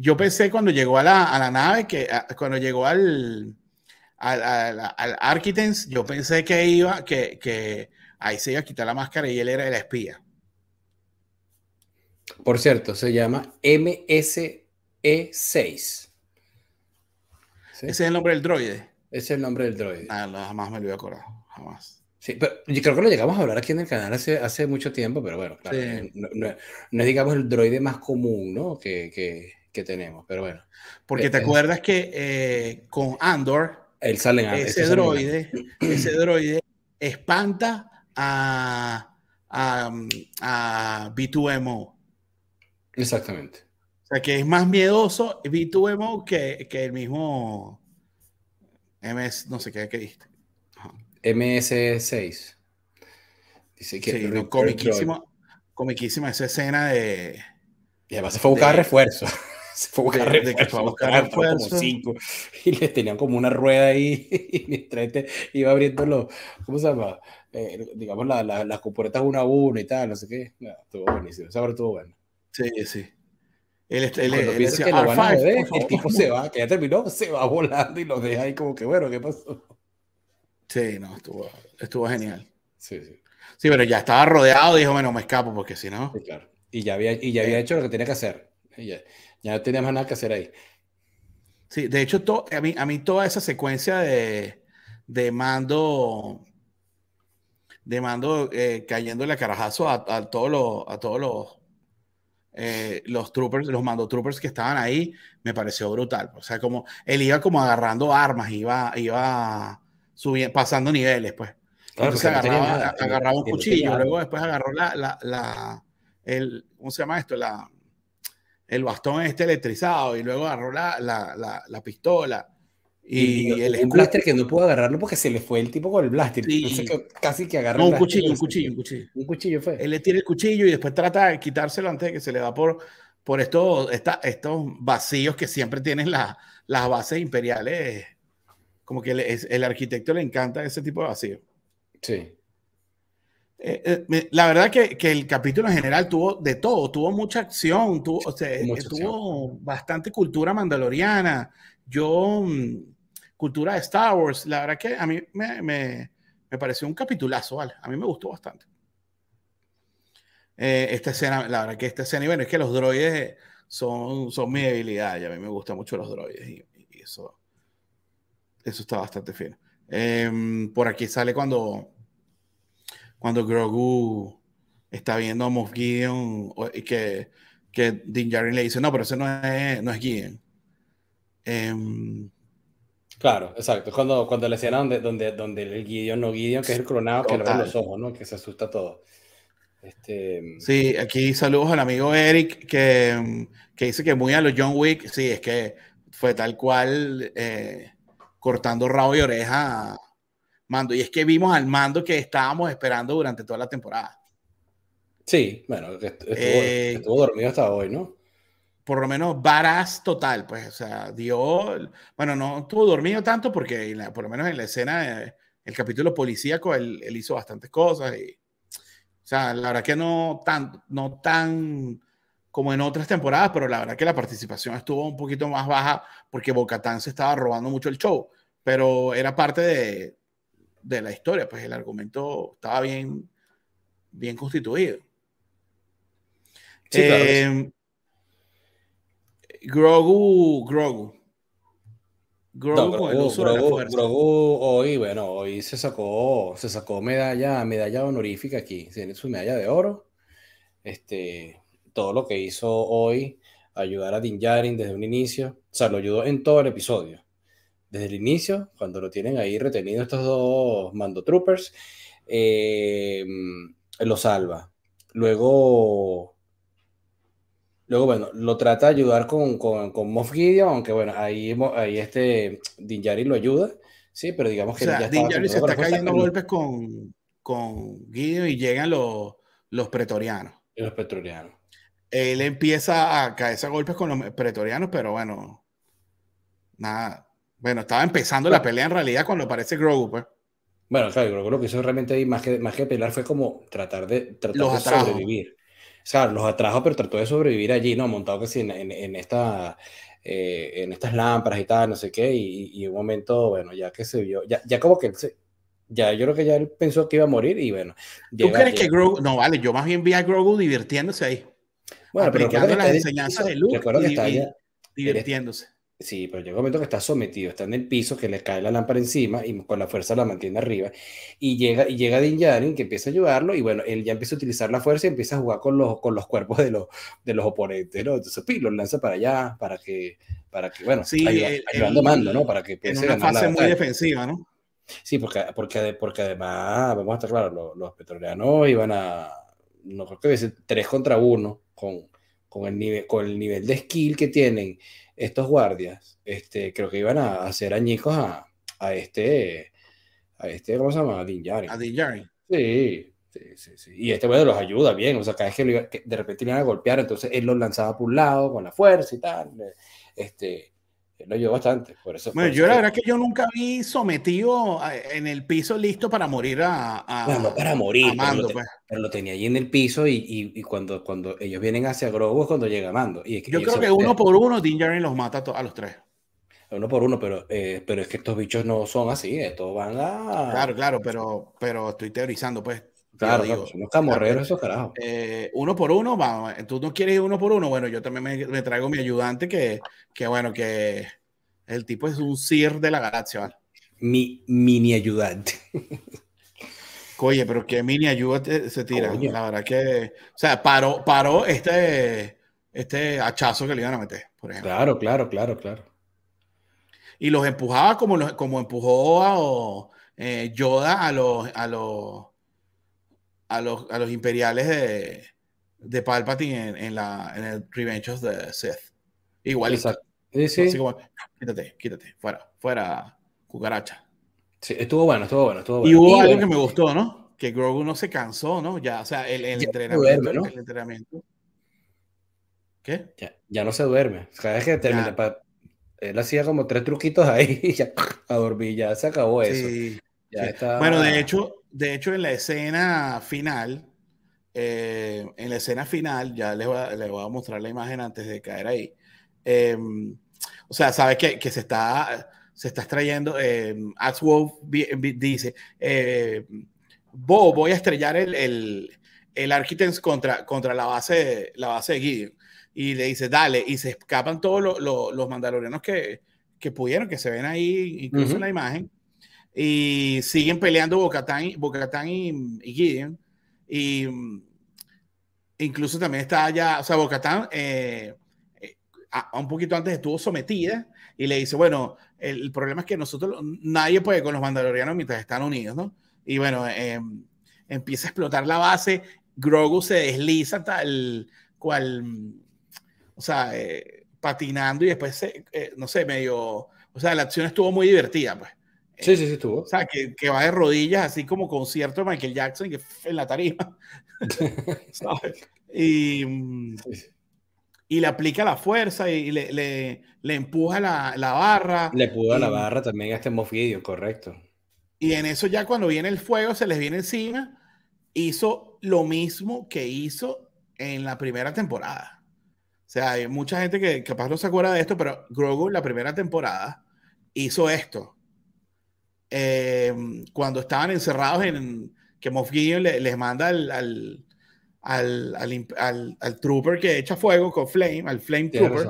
Speaker 1: yo pensé cuando llegó a la, a la nave, que cuando llegó al, al, al, al Architects, yo pensé que iba, que, que ahí se iba a quitar la máscara y él era el espía.
Speaker 2: Por cierto, se llama MSE6. ¿Sí?
Speaker 1: Ese es el nombre del droide.
Speaker 2: Ese es el nombre del droide.
Speaker 1: Ah, jamás me lo había acordado, jamás.
Speaker 2: Sí, pero yo creo que lo llegamos a hablar aquí en el canal hace, hace mucho tiempo, pero bueno, claro, sí. no, no, no, es digamos el droide más común ¿no? que, que, que tenemos, pero bueno.
Speaker 1: Porque eh, te acuerdas que eh, con Andor,
Speaker 2: él sale en,
Speaker 1: ese, droide, ese droide espanta a, a, a B2MO.
Speaker 2: Exactamente.
Speaker 1: O sea, que es más miedoso B2MO que, que el mismo MS, no sé qué, qué diste.
Speaker 2: MS6.
Speaker 1: Dice que sí, no, comiquísima, comiquísima esa escena de.
Speaker 2: Y además se fue a buscar de, refuerzo. Se fue a buscar
Speaker 1: de, que fue a buscar refuerzo.
Speaker 2: Como cinco, y les tenían como una rueda ahí. Y mientras este iba abriendo los. ¿Cómo se llama? Eh, digamos, la, la, las compuertas uno a uno y tal, no sé qué. No, estuvo buenísimo. Esa estuvo bueno.
Speaker 1: Sí, sí. Él, él, él,
Speaker 2: decía, que lo van a el tipo se va, que ya terminó, se va volando y lo deja ahí como que, bueno, ¿qué pasó?
Speaker 1: Sí, no, estuvo, estuvo genial.
Speaker 2: Sí, sí.
Speaker 1: Sí, pero ya estaba rodeado y dijo, bueno, me escapo porque si no.
Speaker 2: Sí, claro. Y ya había, y ya había hecho lo que tenía que hacer. Ya, ya, no tenía más nada que hacer ahí.
Speaker 1: Sí, de hecho, to, a, mí, a mí toda esa secuencia de, de mando, de mando eh, cayéndole a carajazo a, a todos los, a todos los, eh, los troopers, los mando troopers que estaban ahí, me pareció brutal. O sea, como él iba como agarrando armas, iba, iba subiendo, pasando niveles, pues.
Speaker 2: Claro,
Speaker 1: Entonces agarraba,
Speaker 2: nada,
Speaker 1: agarraba un cuchillo, luego después agarró la, la, la, el, ¿cómo se llama esto? La, el bastón este electrizado y luego agarró la, la, la, la pistola. Y,
Speaker 2: Y,
Speaker 1: el
Speaker 2: un blaster que no pudo agarrarlo porque se le fue el tipo con el blaster.
Speaker 1: Sí.
Speaker 2: Entonces, que- casi que agarra
Speaker 1: No,
Speaker 2: el
Speaker 1: un cuchillo, un cuchillo, un cuchillo.
Speaker 2: Un cuchillo fue.
Speaker 1: Él le tira el cuchillo y después trata de quitárselo antes de que se le da por, por estos, esta- estos vacíos que siempre tienen la- las bases imperiales. Como que es- el arquitecto le encanta ese tipo de vacíos.
Speaker 2: Sí.
Speaker 1: Eh, eh, la verdad que, que el capítulo en general tuvo de todo, tuvo mucha acción, tuvo, o sea,
Speaker 2: Mucha
Speaker 1: tuvo bastante cultura mandaloriana, yo, mm, cultura de Star Wars, la verdad que a mí me, me, me pareció un capitulazo, ¿vale? A mí me gustó bastante. Eh, esta escena, la verdad que esta escena, y bueno, es que los droides son, son mi debilidad, y a mí me gustan mucho los droides, y, y eso, eso está bastante fino. Em, por aquí sale cuando cuando Grogu está viendo a Moff Gideon y que, que Din Djarin le dice, no, pero ese no es, no es Gideon. Em,
Speaker 2: Claro, exacto. Cuando, cuando la escena donde, donde, donde el Gideon, no Gideon, que es el clonado, que le ven los ojos, ¿no? Que se asusta todo. Este,
Speaker 1: sí, aquí saludos al amigo Eric que, que dice que muy a los John Wick, sí, es que fue tal cual eh, cortando rabo y oreja a Mando. Y es que vimos al Mando que estábamos esperando durante toda la temporada.
Speaker 2: sí, bueno, estuvo,
Speaker 1: Eh,
Speaker 2: estuvo dormido hasta hoy, ¿no?
Speaker 1: por lo menos varas total, pues, o sea, dio, bueno, no estuvo dormido tanto porque la- por lo menos en la escena, de- el capítulo policíaco, él, él hizo bastantes cosas y, o sea, la verdad que no tan, no tan como en otras temporadas, pero la verdad que la participación estuvo un poquito más baja porque Bocatán se estaba robando mucho el show, pero era parte de, de la historia, pues el argumento estaba bien, bien constituido.
Speaker 2: Sí, claro sí.
Speaker 1: Eh, Grogu, Grogu. Grogu,
Speaker 2: No,
Speaker 1: con el
Speaker 2: Grogu,
Speaker 1: uso de la
Speaker 2: Grogu-
Speaker 1: fuerza.
Speaker 2: Grogu hoy, bueno, hoy se sacó, se sacó medalla, medalla honorífica aquí, tiene su medalla de oro. Este, todo lo que hizo hoy, ayudar a Din Djarin desde un inicio, o sea, lo ayudó en todo el episodio. Desde el inicio, cuando lo tienen ahí retenido estos dos mando troopers, eh, lo salva. Luego, luego, bueno, lo trata de ayudar con, con, con Moff Gideon, aunque bueno, ahí, ahí este Din Djarin lo ayuda, sí, pero digamos
Speaker 1: O
Speaker 2: que
Speaker 1: sea,
Speaker 2: ya
Speaker 1: Din
Speaker 2: estaba
Speaker 1: Djarin se
Speaker 2: con
Speaker 1: está cayendo
Speaker 2: pero-
Speaker 1: golpes con, con Gideon y llegan los, los pretorianos.
Speaker 2: los petrolianos.
Speaker 1: Él empieza a caerse a golpes con los pretorianos, pero bueno, nada. Bueno, estaba empezando la pelea en realidad cuando aparece Grogu, pues.
Speaker 2: Bueno, claro, que lo que hizo realmente ahí, más que, más que pelear, fue como tratar de, tratar
Speaker 1: Los
Speaker 2: de
Speaker 1: atrajo.
Speaker 2: sobrevivir. sea, los atrajo, pero trató de sobrevivir allí, ¿no? Montado casi en, en, esta, eh, en estas lámparas y tal, no sé qué, y, y, un momento, bueno, ya que se vio, ya, ya como que se, ya yo creo que ya él pensó que iba a morir y bueno.
Speaker 1: ¿Tú crees que Grogu, no vale, yo más bien vi a Grogu divirtiéndose ahí. Bueno, pero las enseñanzas de Luke y, divirtiéndose.
Speaker 2: Sí, pero llega un momento que está sometido, está en el piso, que le cae la lámpara encima y con la fuerza la mantiene arriba. Y llega, y llega Din Djarin, que empieza a ayudarlo, y bueno, él ya empieza a utilizar la fuerza y empieza a jugar con los, con los cuerpos de los, de los oponentes, ¿no? Entonces, pi, los lanza para allá, para que, para que bueno,
Speaker 1: sí,
Speaker 2: ayudando mando, ¿no? Para que
Speaker 1: en una fase muy defensiva, ¿no?
Speaker 2: Sí, porque, porque, porque además, vamos a estar claros, los, los petroleanos iban a, no creo que decir, 3 contra 1 con, con, el nivel, con el nivel de skill que tienen estos guardias, este, creo que iban a hacer añicos a, a este, a este, ¿cómo se llama? A Din
Speaker 1: A Din
Speaker 2: Sí, sí, sí, sí, Y este bueno los ayuda bien, o sea, cada vez que, de repente iban a golpear, entonces él los lanzaba por un lado con la fuerza y tal. Este, lo ayudó bastante. Por eso,
Speaker 1: bueno, yo la verdad que yo nunca vi sometido en el piso listo para morir a. a
Speaker 2: no, para morir. Pues. pero, lo tenía ahí en el piso y, y, cuando, cuando ellos vienen hacia Grogu es cuando llega Mando. Y
Speaker 1: yo creo que uno por uno, Din Djarin los mata a los tres.
Speaker 2: Uno por uno, pero, eh, pero es que estos bichos no son así, estos van a.
Speaker 1: Claro, claro, pero, pero estoy teorizando, pues.
Speaker 2: Claro, digo, son los camorreros esos carajos.
Speaker 1: Eh, uno por uno, vamos, tú no quieres ir uno por uno, bueno, yo también me, me traigo mi ayudante que, que, bueno, que el tipo es un Sir de la galaxia, ¿vale?
Speaker 2: Mi mini ayudante.
Speaker 1: Oye, pero qué mini ayuda se tira. La verdad que, o sea, paró, paró este, este hachazo que le iban a meter, por ejemplo.
Speaker 2: Claro, claro, claro, claro.
Speaker 1: Y los empujaba como, como empujó a eh, Yoda a los, a los, a los, a los imperiales de, de Palpatine en, la, en el Revenge of the Sith. Igual.
Speaker 2: Exacto. Sí, sí.
Speaker 1: Así como, quítate, quítate, fuera, fuera, cucaracha.
Speaker 2: Sí, estuvo bueno, estuvo bueno, estuvo bueno.
Speaker 1: Y hubo algo que me gustó, ¿no? Que Grogu no se cansó, ¿no? Ya, o sea, el, el entrenamiento, ¿no? el entrenamiento. ¿Qué?
Speaker 2: Ya, ya no se duerme. Cada vez que termina, él hacía como tres truquitos ahí y ya a dormir, ya se acabó eso. Sí.
Speaker 1: Bueno, de hecho, de hecho, en la escena final, eh, en la escena final, ya les voy, a, les voy, a, mostrar la imagen antes de caer ahí. Eh, o sea, sabes que, que, se está se está extrayendo. Eh, dice: eh, Bo, voy a estrellar el, el, el Architects contra, contra la, base, la base de Gideon. Y le dice: Dale, y se escapan todos los, los, los mandalorianos que, que pudieron, que se ven ahí incluso en la imagen y siguen peleando Bocatán, y, y Gideon. Y mm, incluso también está allá, o sea, Bocatán eh, eh, un poquito antes estuvo sometida y le dice, bueno, el, problema es que nosotros, nadie puede con los mandalorianos mientras están unidos, ¿no? Y bueno, em, empieza a explotar la base, Grogu se desliza tal cual, o sea, eh, patinando y después, no sé, medio, o sea, la acción estuvo muy divertida, pues.
Speaker 2: Sí, sí, sí, estuvo.
Speaker 1: O sea, que, que, va de rodillas, así como concierto de Michael Jackson, que en la tarima. Y, y le aplica la fuerza y le, le, le empuja la, la, barra.
Speaker 2: Le empuja la barra también a este Mofidio, correcto.
Speaker 1: Y en eso ya cuando viene el fuego, se les viene encima, hizo lo mismo que hizo en la primera temporada. O sea, hay mucha gente que capaz no se acuerda de esto, pero Grogu en la primera temporada hizo esto eh, cuando estaban encerrados en que Moff Gideon les manda al, al, al, al, trooper que echa fuego con Flame, al Flame Trooper.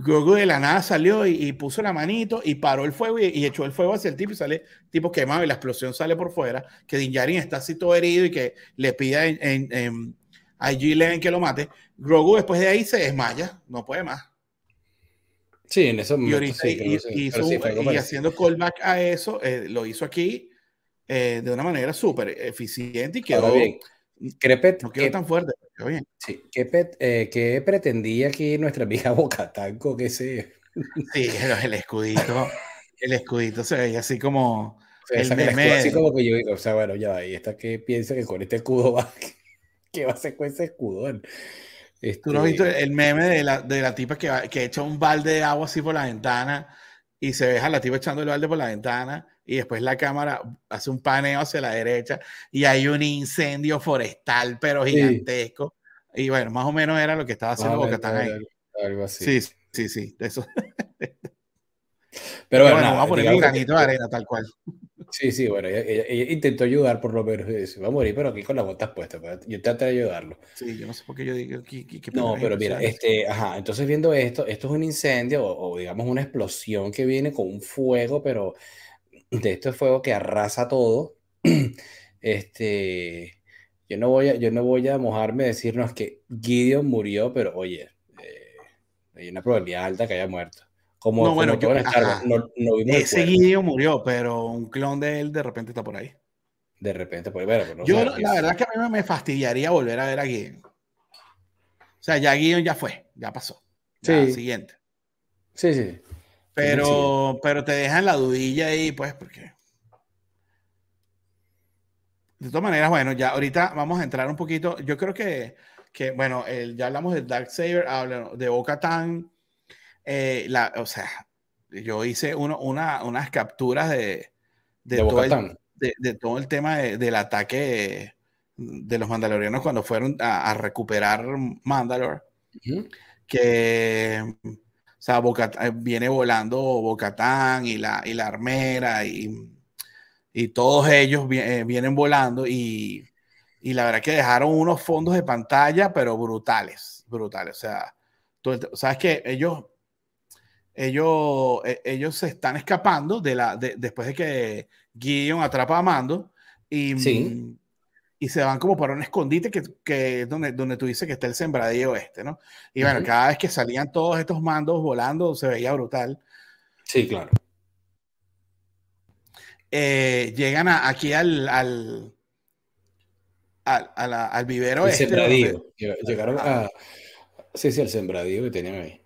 Speaker 1: Grogu de la nada salió y, puso la manito y paró el fuego y, echó el fuego hacia el tipo y sale tipo quemado y la explosión sale por fuera. Que Din Djarin está así todo herido y que le pida en, en, a G11 que lo mate. Grogu después de ahí se desmaya, no puede más.
Speaker 2: Sí, en eso
Speaker 1: y, y, haciendo callback a eso, eh, lo hizo aquí eh, de una manera súper eficiente y quedó
Speaker 2: bien. Crepet,
Speaker 1: no quedó tan fuerte, quedó bien.
Speaker 2: Sí, ¿qué, eh, ¿qué, pretendía aquí nuestra amiga Bocatanco que se...
Speaker 1: Sí, el escudito, el escudito se veía así como...
Speaker 2: el meme. así como que yo digo, o sea, bueno, ya y esta que piensa que con este escudo va, que va a ser con ese escudo.
Speaker 1: ¿Tú no has visto este el meme de la, de la tipa que, que echa un balde de agua así por la ventana y se deja la tipa echando el balde por la ventana y después la cámara hace un paneo hacia la derecha y hay un incendio forestal, pero gigantesco. Y bueno, más o menos era lo que estaba haciendo ahí.
Speaker 2: Algo así.
Speaker 1: Sí, sí, sí, eso.
Speaker 2: Pero bueno,
Speaker 1: vamos a poner un granito de arena, tal cual.
Speaker 2: Sí, sí, bueno, ella, intentó ayudar por lo menos. Se va a morir, pero aquí con las botas puestas. Yo traté de ayudarlo.
Speaker 1: Sí, yo no sé por qué yo digo que.
Speaker 2: no, pero mira, este, ajá, entonces viendo esto, esto es un incendio o, o, digamos una explosión que viene con un fuego, pero de este fuego que arrasa todo. Este, yo no voy a, yo no voy a mojarme decirnos que Gideon murió, pero oye, eh, hay una probabilidad alta que haya muerto. Como,
Speaker 1: no, bueno, yo,
Speaker 2: no, no
Speaker 1: ese Gideon murió, pero un clon de él de repente está por ahí.
Speaker 2: De repente, ahí. Bueno,
Speaker 1: yo, la verdad que a mí me fastidiaría volver a ver a Gideon. O sea, ya Gideon ya fue, ya pasó. sí. Siguiente.
Speaker 2: Sí, sí.
Speaker 1: Pero, pero te dejan la dudilla ahí, pues, porque. De todas maneras, bueno, ya ahorita vamos a entrar un poquito. Yo creo que, que bueno, el, ya hablamos del Dark Saber, de Boca Tan. Eh, la, o sea, yo hice uno, una, unas capturas de, de, todo, el, de, todo, el, tema del ataque de los mandalorianos cuando fueron a, recuperar Mandalore. Que o sea, eh, viene volando Bocatán y la, y la armera y, y todos ellos eh, vienen volando y, y, la verdad que dejaron unos fondos de pantalla, pero brutales, brutales. O sea, sabes que ellos, ellos, e, ellos se están escapando de la, después de que Gideon atrapa a Mando y,
Speaker 2: sí
Speaker 1: y se van como para un escondite que, que donde, donde tú dices que está el sembradío este, ¿no? Y bueno, cada vez que salían todos estos mandos volando se veía brutal.
Speaker 2: Sí, claro.
Speaker 1: Eh, llegan aquí al, al, al, al, vivero
Speaker 2: el este. Sembradío. Llegaron a... Sí, sí, el sembradío que tenían ahí.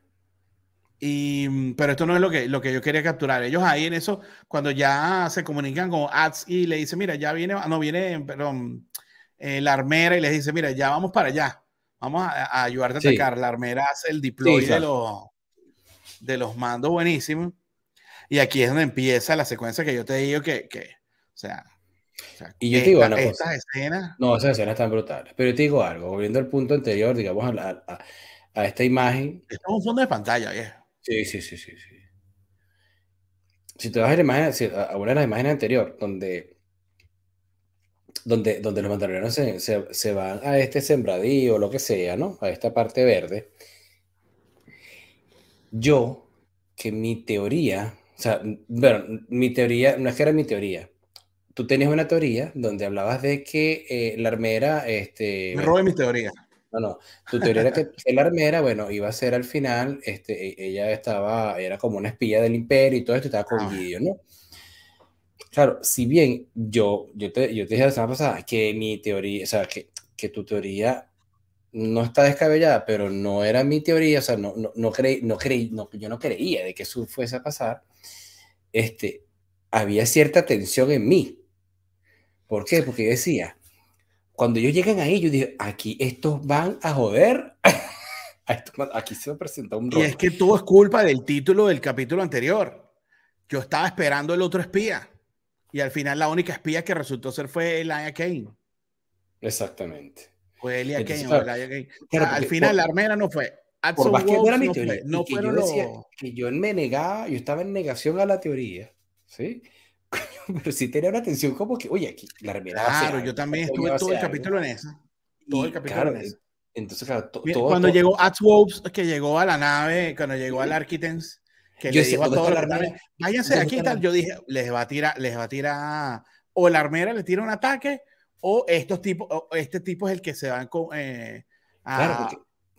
Speaker 1: Y, pero esto no es lo que, lo que yo quería capturar. Ellos ahí en eso, cuando ya se comunican con Ads y le dicen, mira, ya viene, no viene, perdón, eh, la armera y les dice, mira, ya vamos para allá, vamos a, ayudarte a atacar. La armera hace el deploy de, los, de los mandos buenísimo. Y aquí es donde empieza la secuencia que yo te digo que, que o sea,
Speaker 2: y yo te digo, bueno,
Speaker 1: estas escenas.
Speaker 2: No, esas escenas están brutales. Pero yo te digo algo, volviendo al punto anterior, digamos, a, a, a esta imagen.
Speaker 1: Esto es un fondo de pantalla, viejo.
Speaker 2: Sí, sí, sí, sí, sí. Si te vas a la imagen, a una de las imágenes anteriores, donde donde, donde los mandalorianos se, se, van a este sembradío lo que sea, ¿no? A esta parte verde. Yo, que mi teoría, o sea, bueno, mi teoría, no es que era mi teoría. Tú tenías una teoría donde hablabas de que eh, la armera, este...
Speaker 1: Me robé mi teoría.
Speaker 2: No, no, tu teoría era que, la armera, bueno, iba a ser al final, este, e, ella estaba, era como una espía del imperio y todo esto, estaba con ah. ¿no? Claro, si bien yo, yo, te, yo te dije la semana pasada que mi teoría, o sea, que, que tu teoría no está descabellada, pero no era mi teoría, o sea, no, no, no creí, no creí, no, yo no creía de que eso fuese a pasar, este, había cierta tensión en mí. ¿Por qué? Porque decía, cuando ellos llegan ahí, yo dije, aquí estos van a joder. aquí se va a presentar un
Speaker 1: rol. Y es que todo es culpa del título del capítulo anterior. Yo estaba esperando el otro espía. Y al final la única espía que resultó ser fue Elia Kane.
Speaker 2: Exactamente.
Speaker 1: Fue Elia Kane Elia Kane. al final la armera no fue.
Speaker 2: por más que no era mi teoría. No que yo decía que yo me negaba, yo estaba en negación a la teoría. ¿Sí? Pero sí tenía una atención como que, oye, aquí la armera.
Speaker 1: Claro, yo también estuve todo el capítulo en eso. Todo el capítulo en eso.
Speaker 2: Entonces, claro,
Speaker 1: cuando llegó Atswopes, que llegó a la nave, cuando llegó al Architens, que yo le dijo a todos los váyanse aquí tal. Yo dije, les va a tirar, les va a tirar, o la armera le tira un ataque, o estos tipos, o este tipo es el que se van con eh, a,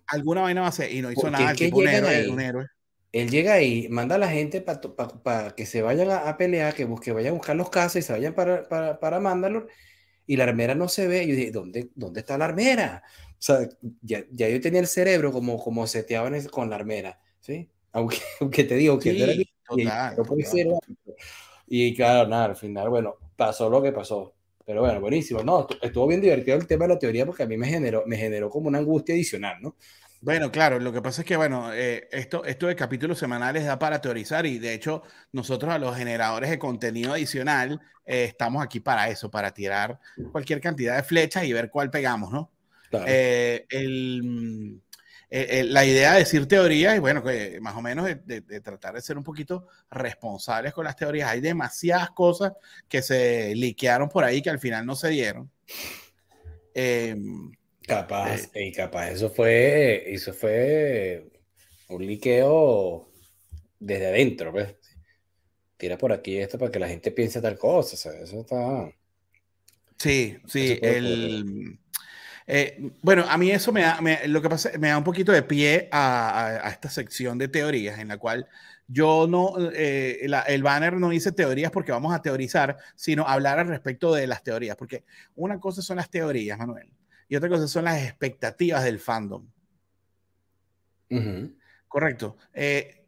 Speaker 1: alguna vaina va a hacer y no hizo nada. tipo un héroe, un héroe.
Speaker 2: Él llega ahí, manda a la gente para que se vayan a, pelear, que, que, vayan a buscar los casos y se vayan para, para, para Mandalore, y la armera no se ve. Yo dije, ¿dónde, dónde está la armera? O sea, ya, ya yo tenía el cerebro como, como seteaban con la armera, ¿sí? Aunque, aunque te digo que y, claro, nada, al final, bueno, pasó lo que pasó. Pero bueno, buenísimo. No, estuvo bien divertido el tema de la teoría porque a mí me generó, me generó como una angustia adicional, ¿no?
Speaker 1: Bueno, claro, lo que pasa es que, bueno, eh, esto, esto de capítulos semanales da para teorizar y de hecho nosotros a los generadores de contenido adicional eh, estamos aquí para eso, para tirar cualquier cantidad de flechas y ver cuál pegamos, ¿no? Eh, el, la idea de decir teorías y bueno, que más o menos de, tratar de ser un poquito responsables con las teorías. Hay demasiadas cosas que se liquearon por ahí que al final no se dieron.
Speaker 2: Eh, Capaz, y capaz, eso fue, eso fue un liqueo desde adentro, ¿ves? Pues. Tira por aquí esto para que la gente piense tal cosa, Eso está...
Speaker 1: Sí, sí, el... Eh, bueno, a mí eso me da, lo que pasa, me da un poquito de pie a, a, esta sección de teorías en la cual yo no, eh, el banner no dice teorías porque vamos a teorizar, sino hablar al respecto de las teorías, porque una cosa son las teorías, Manuel, y otra cosa son las expectativas del fandom. Correcto. Eh,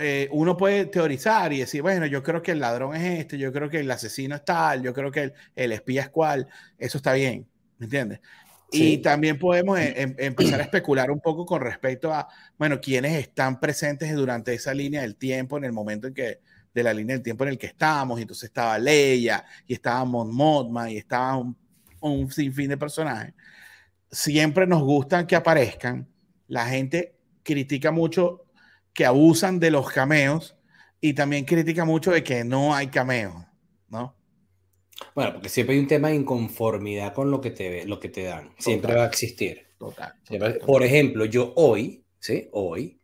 Speaker 1: eh, uno puede teorizar y decir, bueno, yo creo que el ladrón es este, yo creo que el asesino es tal, yo creo que el, el espía es cual, eso está bien, ¿me entiendes? Y también podemos eh, em, empezar a especular un poco con respecto a, bueno, quiénes están presentes durante esa línea del tiempo, en el momento en que, de la línea del tiempo en el que estamos, y entonces estaba Leia, y estaba Mon y estaba un, un sinfín de personajes siempre nos gustan que aparezcan. La gente critica mucho que abusan de los cameos y también critica mucho de que no hay cameos, ¿no?
Speaker 2: Bueno, porque siempre hay un tema de inconformidad con lo que te, lo que te dan. Siempre va a existir. Total, Por ejemplo, yo hoy, ¿sí? Hoy,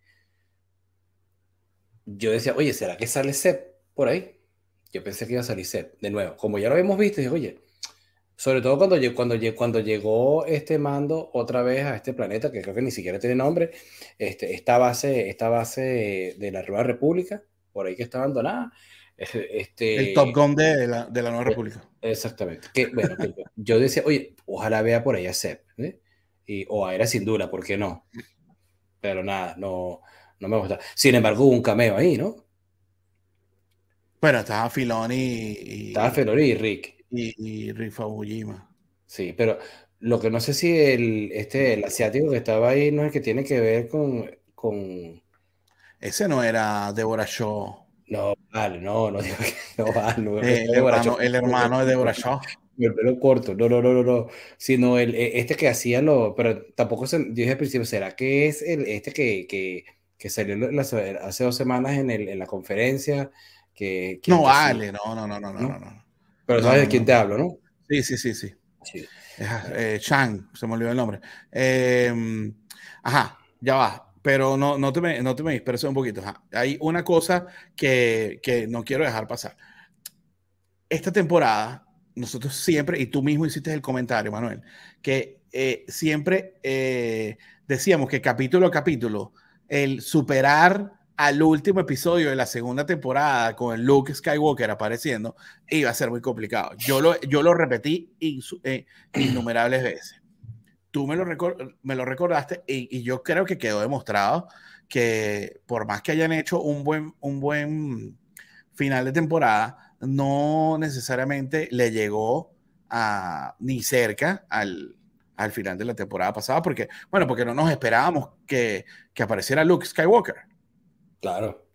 Speaker 2: yo decía, oye, ¿será que sale Seth por ahí? Yo pensé que iba a salir Seth. De nuevo, como ya lo habíamos visto, dije, oye, sobre todo cuando, cuando, cuando llegó este mando otra vez a este planeta, que creo que ni siquiera tiene nombre, este, esta, base, esta base de la Nueva República, por ahí que está abandonada. Este,
Speaker 1: el Top Gun de la, de la Nueva eh, República.
Speaker 2: Exactamente. Que, bueno, yo decía, oye, ojalá vea por ahí a Seb, ¿eh? y, o a Era Sin Duda, ¿por qué no? Pero nada, no, no me gusta. Sin embargo, hubo un cameo ahí, ¿no?
Speaker 1: Bueno, estaba Filoni y...
Speaker 2: Estaba Filoni y Rick
Speaker 1: y, Rifa Ujima.
Speaker 2: Sí, pero lo que no sé si el, este, el asiático que estaba ahí no es el que tiene que ver con, con...
Speaker 1: Ese no era Deborah Shaw.
Speaker 2: No, vale, no, no digo que no,
Speaker 1: vale, eh, el, hermano, el hermano de Deborah Shaw.
Speaker 2: El pelo corto, no, no, no, no, no, sino el, e, este que hacía lo, pero tampoco se, yo dije al principio, ¿será que es el, este que, que, que salió hace dos semanas en, el, en la conferencia? Que,
Speaker 1: no vale, no, no, no, no, no, no.
Speaker 2: Pero sabes de quién te hablo, ¿no?
Speaker 1: Sí, sí, sí, sí. Eh, Chang, se me olvidó el nombre. Em, ajá, ya va. Pero no, no te me, no te me disperses un poquito. Hay una cosa que, que no quiero dejar pasar. Esta temporada, nosotros siempre, y tú mismo hiciste el comentario, Manuel, que eh, siempre eh, decíamos que capítulo a capítulo, el superar al último episodio de la segunda temporada con Luke Skywalker apareciendo, iba a ser muy complicado. Yo lo, yo lo repetí eh, innumerables veces. Tú me lo, me lo recordaste y, yo creo que quedó demostrado que por más que hayan hecho un buen, un buen final de temporada, no necesariamente le llegó a, ni cerca al, al final de la temporada pasada, porque, bueno, porque no nos esperábamos que, que apareciera Luke Skywalker.
Speaker 2: Claro.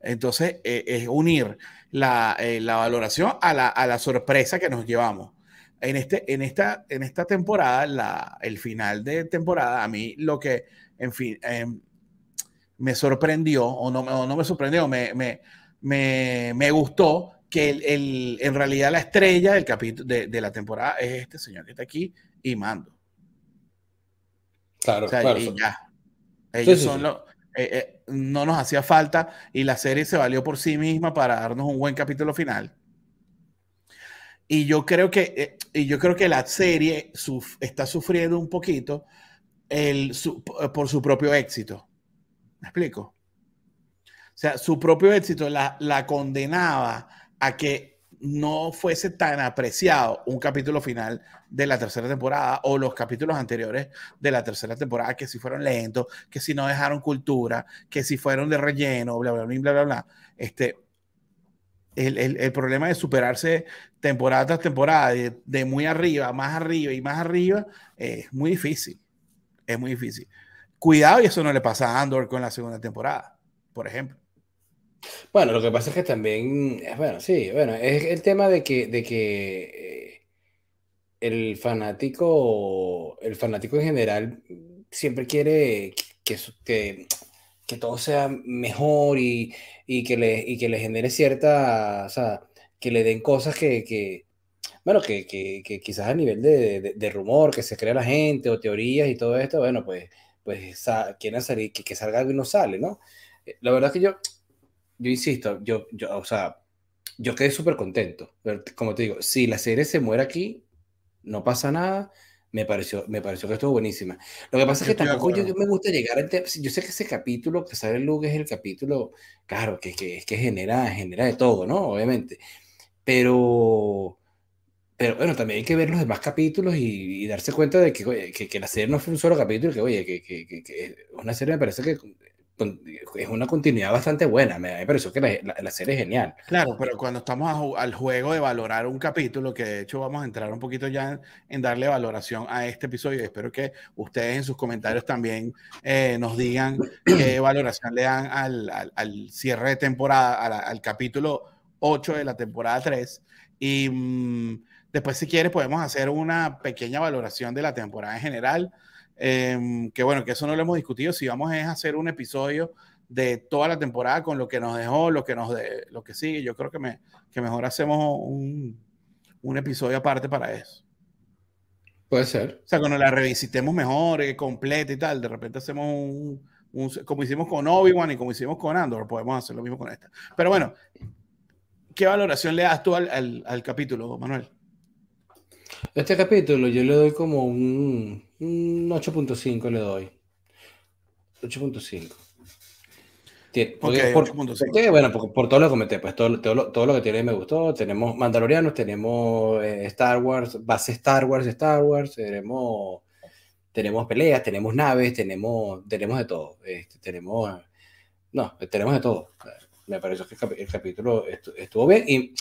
Speaker 1: Entonces, eh, es unir la, eh, la valoración a la, a la, sorpresa que nos llevamos. En, este, en, esta, en esta temporada, la, el final de temporada, a mí lo que, en fin, em, me sorprendió, o no, no me sorprendió, me, me, me, me gustó que el, el, en realidad la estrella del capítulo de, de, la temporada es este señor que está aquí y mando.
Speaker 2: Claro, claro. Y
Speaker 1: ya. Ellos son los eh, eh, no nos hacía falta y la serie se valió por sí misma para darnos un buen capítulo final. Y yo creo que, eh, y yo creo que la serie está sufriendo un poquito el, por su propio éxito. ¿Me explico? O sea, su propio éxito la, la condenaba a que no fuese tan apreciado un capítulo final de la tercera temporada o los capítulos anteriores de la tercera temporada que si fueron lentos, que si no dejaron cultura, que si fueron de relleno, bla, bla, bla, bla, bla, bla. Este, el, el, problema de superarse temporada tras temporada, de, muy arriba, más arriba y más arriba, es muy difícil. Es muy difícil. cuidado y eso no le pasa a Andor con la segunda temporada, por ejemplo.
Speaker 2: Bueno, lo que pasa es que también, bueno, sí, bueno, es el tema de que, de que eh, el fanático, el fanático en general siempre quiere que, que, que todo sea mejor y, y, que le, y que le genere cierta, o sea, que le den cosas que, que bueno, que, que, que, quizás a nivel de, de, rumor que se crea la gente o teorías y todo esto, bueno, pues, pues quieren salir, que, que salga algo y no sale, ¿no? Eh, la verdad es que yo, yo insisto, yo, yo, o sea, yo quedé súper contento. Pero, como te digo, si la serie se muere aquí, no pasa nada. Me pareció, me pareció que estuvo buenísima. Lo que pasa es que tampoco yo, me gusta llegar a... Yo sé que ese capítulo que sale Luke es el capítulo, claro, que, que, que genera, genera de todo, ¿no? Obviamente. Pero, pero bueno, también hay que ver los demás capítulos y, darse cuenta de que, que, que, la serie no fue un solo capítulo, que oye, que, que, una serie me parece que es una continuidad bastante buena. Me, pareció que la, la, serie es genial.
Speaker 1: Claro, pero cuando estamos al juego de valorar un capítulo, que de hecho vamos a entrar un poquito ya en, darle valoración a este episodio, espero que ustedes en sus comentarios también eh, nos digan qué valoración le dan al, al, cierre de temporada, al, capítulo 8 de la temporada 3. Y mm, después, si quieres, podemos hacer una pequeña valoración de la temporada en general Em, que bueno, que eso no lo hemos discutido. Si vamos a hacer un episodio de toda la temporada con lo que nos dejó, lo que nos de, lo que sigue, yo creo que, me, que mejor hacemos un, un episodio aparte para eso.
Speaker 2: Puede ser.
Speaker 1: O sea, cuando la revisitemos mejor, eh, completa y tal, de repente hacemos un, un como hicimos con Obi-Wan y como hicimos con Andor, podemos hacer lo mismo con esta. Pero bueno, ¿qué valoración le das tú al, al, al capítulo, Manuel?
Speaker 2: Este capítulo yo le doy como un, 8.5 le doy. 8.5. Porque, bueno, por, todo lo que comenté, pues todo, todo, lo que tiene me gustó. Tenemos Mandalorianos, tenemos eh, Star Wars, base Star Wars, Star Wars, tenemos, tenemos peleas, tenemos naves, tenemos, tenemos de todo. Este, tenemos, no, tenemos de todo. Me pareció que el, capítulo estuvo bien y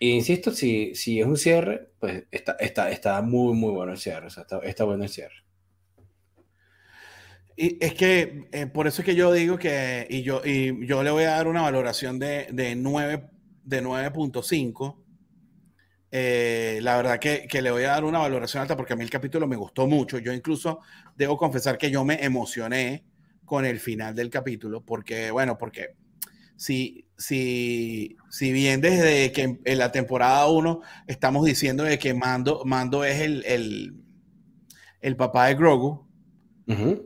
Speaker 2: insisto, si, si es un cierre, pues está, está, está muy, muy bueno el cierre. Está, está bueno el cierre.
Speaker 1: Y es que eh, por eso es que yo digo que, y yo, y yo le voy a dar una valoración de, de 9, de 9.5. Eh, la verdad que, que, le voy a dar una valoración alta porque a mí el capítulo me gustó mucho. Yo incluso debo confesar que yo me emocioné con el final del capítulo porque, bueno, porque si, si, si bien desde que en la temporada 1 estamos diciendo de que Mando, Mando es el, el, el papá de Grogu,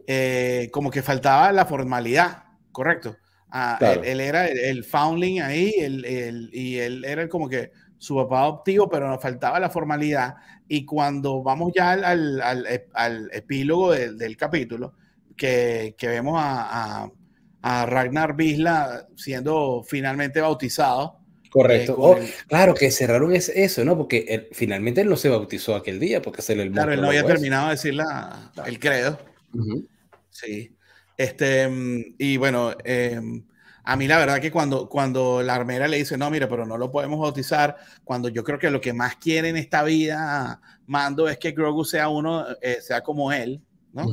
Speaker 1: eh, como que faltaba la formalidad, correcto. Ah, él, era el, foundling ahí el, y él era como que su papá adoptivo, pero nos faltaba la formalidad. Y cuando vamos ya al, al, al, epílogo del capítulo, que, que vemos a a Ragnar Bisla siendo finalmente bautizado.
Speaker 2: Correcto. Eh, oh, claro, que cerraron eso, ¿no? Porque finalmente él no se bautizó aquel día porque se le
Speaker 1: Claro, él no había terminado de decir el credo. Sí. Este, y bueno, em, a mí la verdad que cuando, cuando la armera le dice, no, mire, pero no lo podemos bautizar, cuando yo creo que lo que más quiere en esta vida, Mando, es que Grogu sea uno, eh, sea como él, ¿no?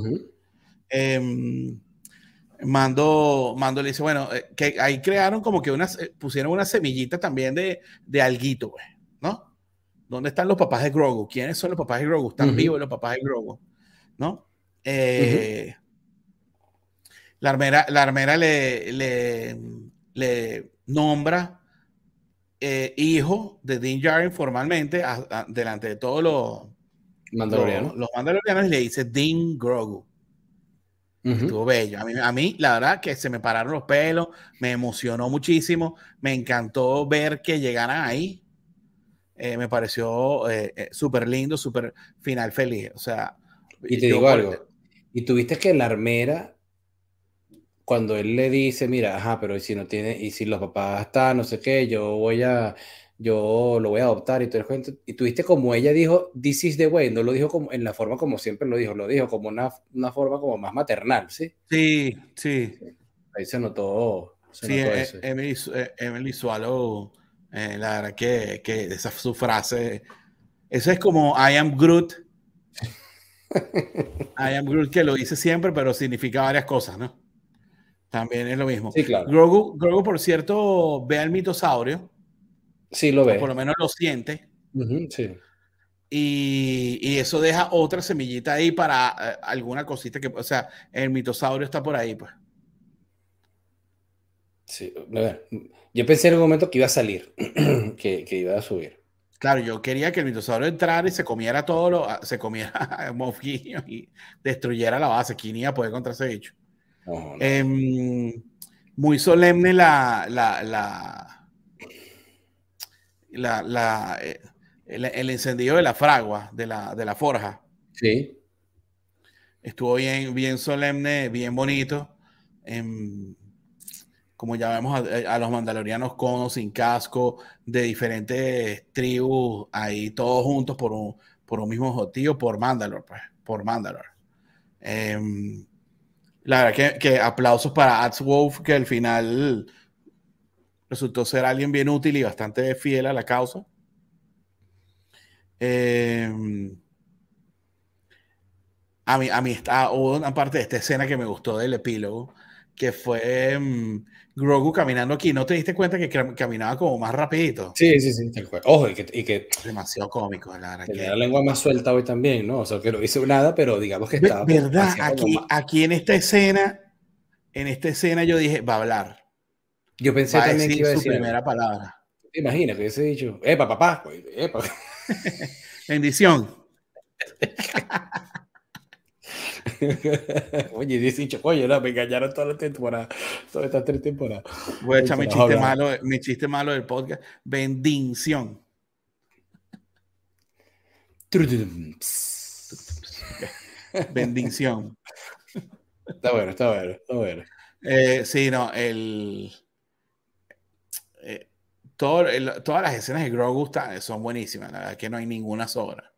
Speaker 1: Mando, Mando le dice, bueno, eh, que ahí crearon como que unas, eh, pusieron una semillita también de, de alguito, ¿no? ¿Dónde están los papás de Grogu? ¿Quiénes son los papás de Grogu? ¿Están vivos los papás de Grogu? ¿No? Eh, la armera, la armera le, le, le nombra hijo de Din Djarin formalmente delante de todos los mandalorianos. Los, los mandalorianos y le dice Din Grogu. Estuvo bello. A mí, a mí, la verdad, que se me pararon los pelos, me emocionó muchísimo, me encantó ver que llegaran ahí. Eh, me pareció eh, eh, súper lindo, súper final feliz. O sea,
Speaker 2: y te digo algo. Y tuviste que la armera, cuando él le dice, mira, ajá, pero si no tiene, y si los papás están, no sé qué, yo voy a, yo lo voy a adoptar y todo el cuento. Y tuviste como ella dijo, this is the way, no lo dijo como en la forma como siempre lo dijo, lo dijo como una, una forma como más maternal, ¿sí?
Speaker 1: Sí, sí.
Speaker 2: Ahí se notó.
Speaker 1: sí, eh, Emily, eh, Emily Swallow, eh, la verdad que, que esa su frase, eso es como I am Groot, I am Groot que lo dice siempre, pero significa varias cosas, ¿no? También es lo mismo.
Speaker 2: Sí, claro.
Speaker 1: Grogu, Grogu, por cierto, ve al mitosaurio.
Speaker 2: Sí, lo ve.
Speaker 1: Por lo menos lo siente.
Speaker 2: sí.
Speaker 1: Y, y, eso deja otra semillita ahí para uh, alguna cosita que, o sea, el mitosaurio está por ahí, pues.
Speaker 2: Sí, yo pensé en un momento que iba a salir, que, que, iba a subir.
Speaker 1: Claro, yo quería que el mitosaurio entrara y se comiera todo lo, se comiera a Moff y destruyera la base. ¿Quién iba a poder contra ese bicho? No, no. Eh, muy solemne la, la, la, la, la eh, el, el, encendido de la fragua, de la, de la forja.
Speaker 2: Sí.
Speaker 1: Estuvo bien, bien solemne, bien bonito. Eh, como ya vemos a, a, los mandalorianos con o sin casco, de diferentes tribus, ahí todos juntos por un, por un mismo objetivo, por Mandalore, pues, por Mandalore. Eh, la verdad que, que aplausos para Ads Wolf, que al final resultó ser alguien bien útil y bastante fiel a la causa. Eh, a mí, a mí está, hubo una parte de esta escena que me gustó del epílogo, que fue um, Grogu caminando aquí. ¿No te diste cuenta que caminaba como más rapidito?
Speaker 2: Sí, sí, sí. Ojo, y que... Y que
Speaker 1: demasiado cómico, la verdad.
Speaker 2: Que... la lengua más suelta hoy también, ¿no? O sea, que no hizo nada, pero digamos que estaba...
Speaker 1: ¿Verdad? Aquí, aquí en esta escena, en esta escena yo dije, va a hablar.
Speaker 2: Yo pensé también
Speaker 1: a
Speaker 2: que iba a
Speaker 1: su
Speaker 2: decir...
Speaker 1: primera palabra.
Speaker 2: ¿Te imaginas que hubiese dicho, epa, papá? Pues, epa.
Speaker 1: Bendición.
Speaker 2: Oye, 18, oye, no, me engañaron toda la temporada, todas estas tres temporadas.
Speaker 1: Voy a echar mi chiste, malo, mi chiste malo del podcast. Bendición. Bendición.
Speaker 2: Está bueno, está bueno, está bueno.
Speaker 1: Eh, sí, no, el. Todo, el, todas las escenas de Grogu está, son buenísimas, la verdad que no hay ninguna sobra.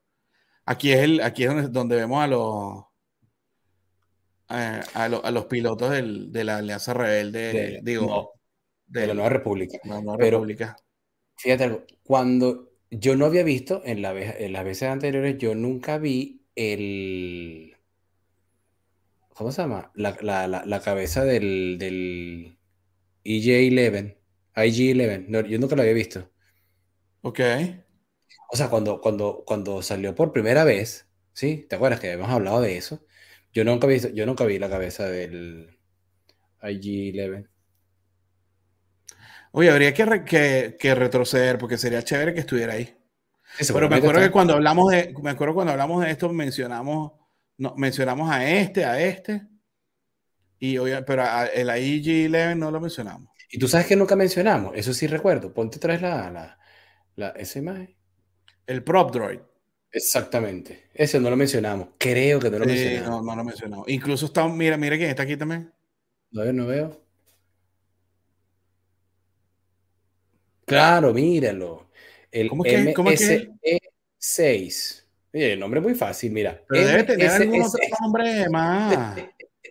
Speaker 1: Aquí es, el, aquí es donde, donde vemos a los eh, a, lo, a, los pilotos del, de la Alianza Rebelde,
Speaker 2: de,
Speaker 1: digo,
Speaker 2: no, de, de, la Nueva República.
Speaker 1: La Nueva
Speaker 2: Pero,
Speaker 1: República.
Speaker 2: Fíjate algo, cuando yo no había visto, en, la, en las veces anteriores, yo nunca vi el... ¿Cómo se llama? La, la, la, la cabeza del, del EJ-11, IG-11, no, yo nunca lo había visto.
Speaker 1: Ok.
Speaker 2: O sea, cuando, cuando, cuando salió por primera vez, ¿sí? ¿Te acuerdas que habíamos hablado de eso? Yo nunca vi, yo nunca vi la cabeza del IG-11.
Speaker 1: Oye, habría que, re, que, que, retroceder porque sería chévere que estuviera ahí. Eso, Pero me acuerdo que cuando hablamos de, me acuerdo cuando hablamos de esto mencionamos, no, mencionamos a este, a este, y pero el IG-11 no lo mencionamos.
Speaker 2: Y tú sabes que nunca mencionamos, eso sí recuerdo. Ponte otra vez la, la, la, esa imagen.
Speaker 1: El prop droid.
Speaker 2: Exactamente. Ese no lo mencionamos. Creo que no lo
Speaker 1: sí,
Speaker 2: mencionamos.
Speaker 1: No, no lo mencionamos. Incluso está, mira, mira quién está aquí también.
Speaker 2: A ver, no veo. Claro, míralo. El
Speaker 1: ¿Cómo que, ¿cómo
Speaker 2: MSE6. Oye, el nombre es muy fácil, mira.
Speaker 1: Pero debe tener algún otro nombre más,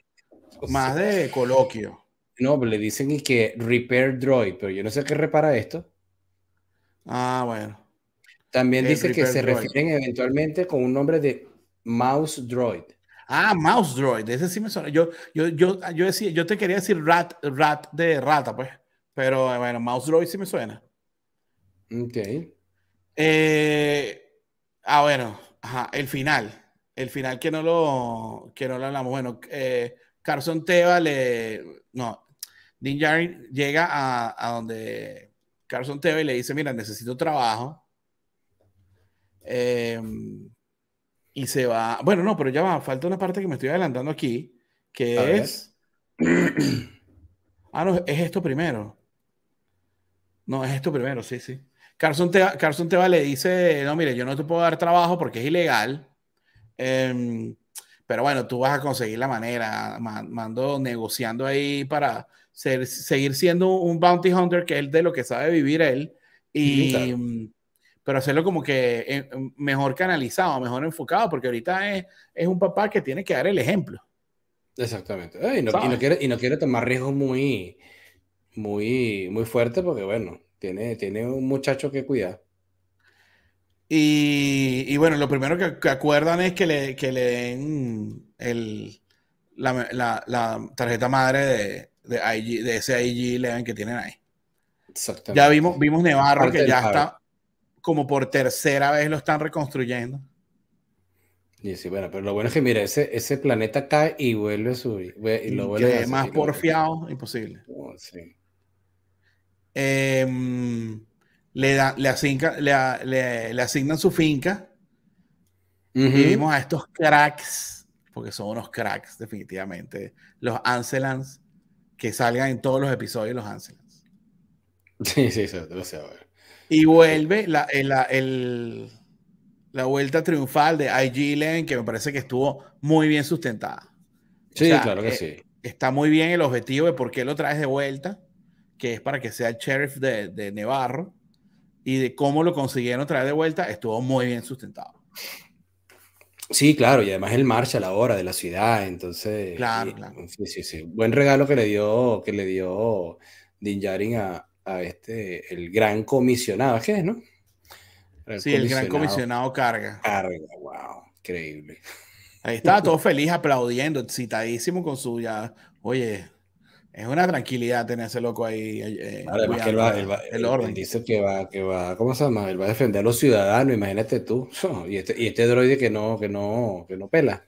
Speaker 1: más de coloquio.
Speaker 2: No, le dicen que Repair Droid, pero yo no sé qué repara esto.
Speaker 1: Ah, bueno.
Speaker 2: También dice que se droid. refieren eventualmente con un nombre de Mouse Droid.
Speaker 1: Ah, Mouse Droid, ese sí me suena. Yo, yo, yo, yo, decía, yo te quería decir rat, rat de rata, pues. Pero bueno, Mouse Droid sí me suena.
Speaker 2: Ok.
Speaker 1: Eh, ah, bueno, ajá, el final. El final que no lo, que no lo hablamos. Bueno, eh, Carson Teva le. No, Din Djarin llega a, a donde Carson Teva y le dice: Mira, necesito trabajo eh, y se va. Bueno, no, pero ya va. Falta una parte que me estoy adelantando aquí, que
Speaker 2: A
Speaker 1: es. ah, no, es esto primero. No, es esto primero, sí, sí. Carson Teva, Carson Teva le dice: No, mire, yo no te puedo dar trabajo porque es ilegal. Eh, pero bueno, tú vas a conseguir la manera. Mando negociando ahí para ser, seguir siendo un bounty hunter, que es de lo que sabe vivir él. Y.
Speaker 2: Claro
Speaker 1: pero hacerlo como que eh, mejor canalizado, mejor enfocado, porque ahorita es, es un papá que tiene que dar el ejemplo.
Speaker 2: Exactamente. Eh, y, no, y, no, quiere, y no quiere tomar riesgos muy, muy, muy fuertes porque, bueno, tiene, tiene un muchacho que cuidar.
Speaker 1: Y, y, bueno, lo primero que, acuerdan es que le, que le den el, la, la, tarjeta madre de, de, IG, de ese IG Eleven que tienen ahí. Exactamente. Ya vimos, vimos Nevarro que ya está como por tercera vez lo están reconstruyendo.
Speaker 2: Y sí, bueno, pero lo bueno es que mira, ese, ese planeta cae y vuelve a subir. Y lo
Speaker 1: vuelve más porfiado, imposible. Oh, sí. Em, le, da, le, le, le, asignan su finca. Y vimos a estos cracks, porque son unos cracks, definitivamente. Los Ancelans, que salgan en todos los episodios los Ancelans.
Speaker 2: Sí, sí, eso lo sé.
Speaker 1: Y vuelve la, el, la vuelta triunfal de IG Lane, que me parece que estuvo muy bien sustentada.
Speaker 2: Sí, claro que eh, sí.
Speaker 1: Está muy bien el objetivo de por qué lo traes de vuelta, que es para que sea el sheriff de, de Nevarro y de cómo lo consiguieron traer de vuelta, estuvo muy bien sustentado.
Speaker 2: Sí, claro, y además el marcha a la hora de la ciudad, entonces.
Speaker 1: Claro, claro.
Speaker 2: Sí, sí, sí. Buen regalo que le dio, que le dio Din Djarin a, a este, el gran comisionado, ¿qué es, no?
Speaker 1: sí, el gran comisionado carga.
Speaker 2: Carga, wow, increíble.
Speaker 1: Ahí estaba todo feliz aplaudiendo, excitadísimo con su ya, oye, es una tranquilidad tener ese loco ahí.
Speaker 2: Eh, además que él va, el orden. dice que va, que va, ¿cómo se llama? Él va a defender a los ciudadanos, imagínate tú. Y este, y este droide que no, que no, que no pela.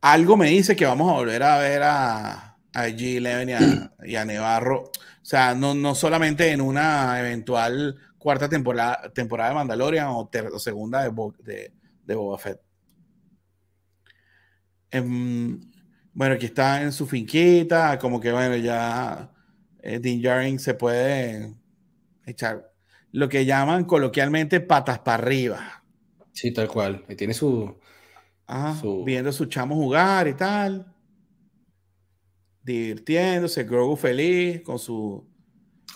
Speaker 1: Algo me dice que vamos a volver a ver a, a G11 y a, Nevarro. O sea, no, no solamente en una eventual cuarta temporada, temporada de Mandalorian o, segunda de, de, de Boba Fett. Em, bueno, aquí está en su finquita, como que bueno, ya eh, Din se puede echar lo que llaman coloquialmente patas para arriba.
Speaker 2: Sí, tal cual. Ahí tiene su,
Speaker 1: Viendo a su chamo jugar y tal. Divirtiéndose, Grogu feliz con su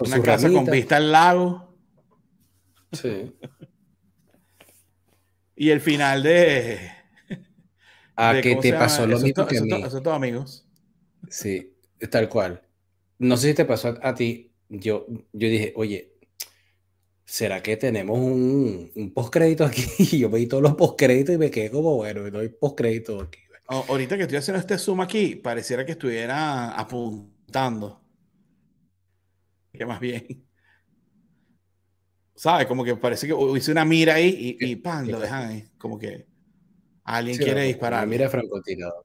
Speaker 1: una casa con vista al lago.
Speaker 2: Sí.
Speaker 1: y el final de
Speaker 2: a que te pasó lo mismo que a mí.
Speaker 1: Eso, todo, amigos.
Speaker 2: Sí, tal cual. No sé si te pasó a, ti. Yo, yo dije, oye, ¿será que tenemos un, un postcrédito aquí? Y yo veí todos los postcréditos y me quedé como, bueno, me doy postcrédito aquí.
Speaker 1: ahorita que estoy haciendo este zoom aquí, pareciera que estuviera apuntando. Que más bien. ¿Sabes? Como que parece que hice una mira ahí y, y ¡pam! Lo dejan ahí. Como que. Alguien quiere disparar.
Speaker 2: Mira francotirador.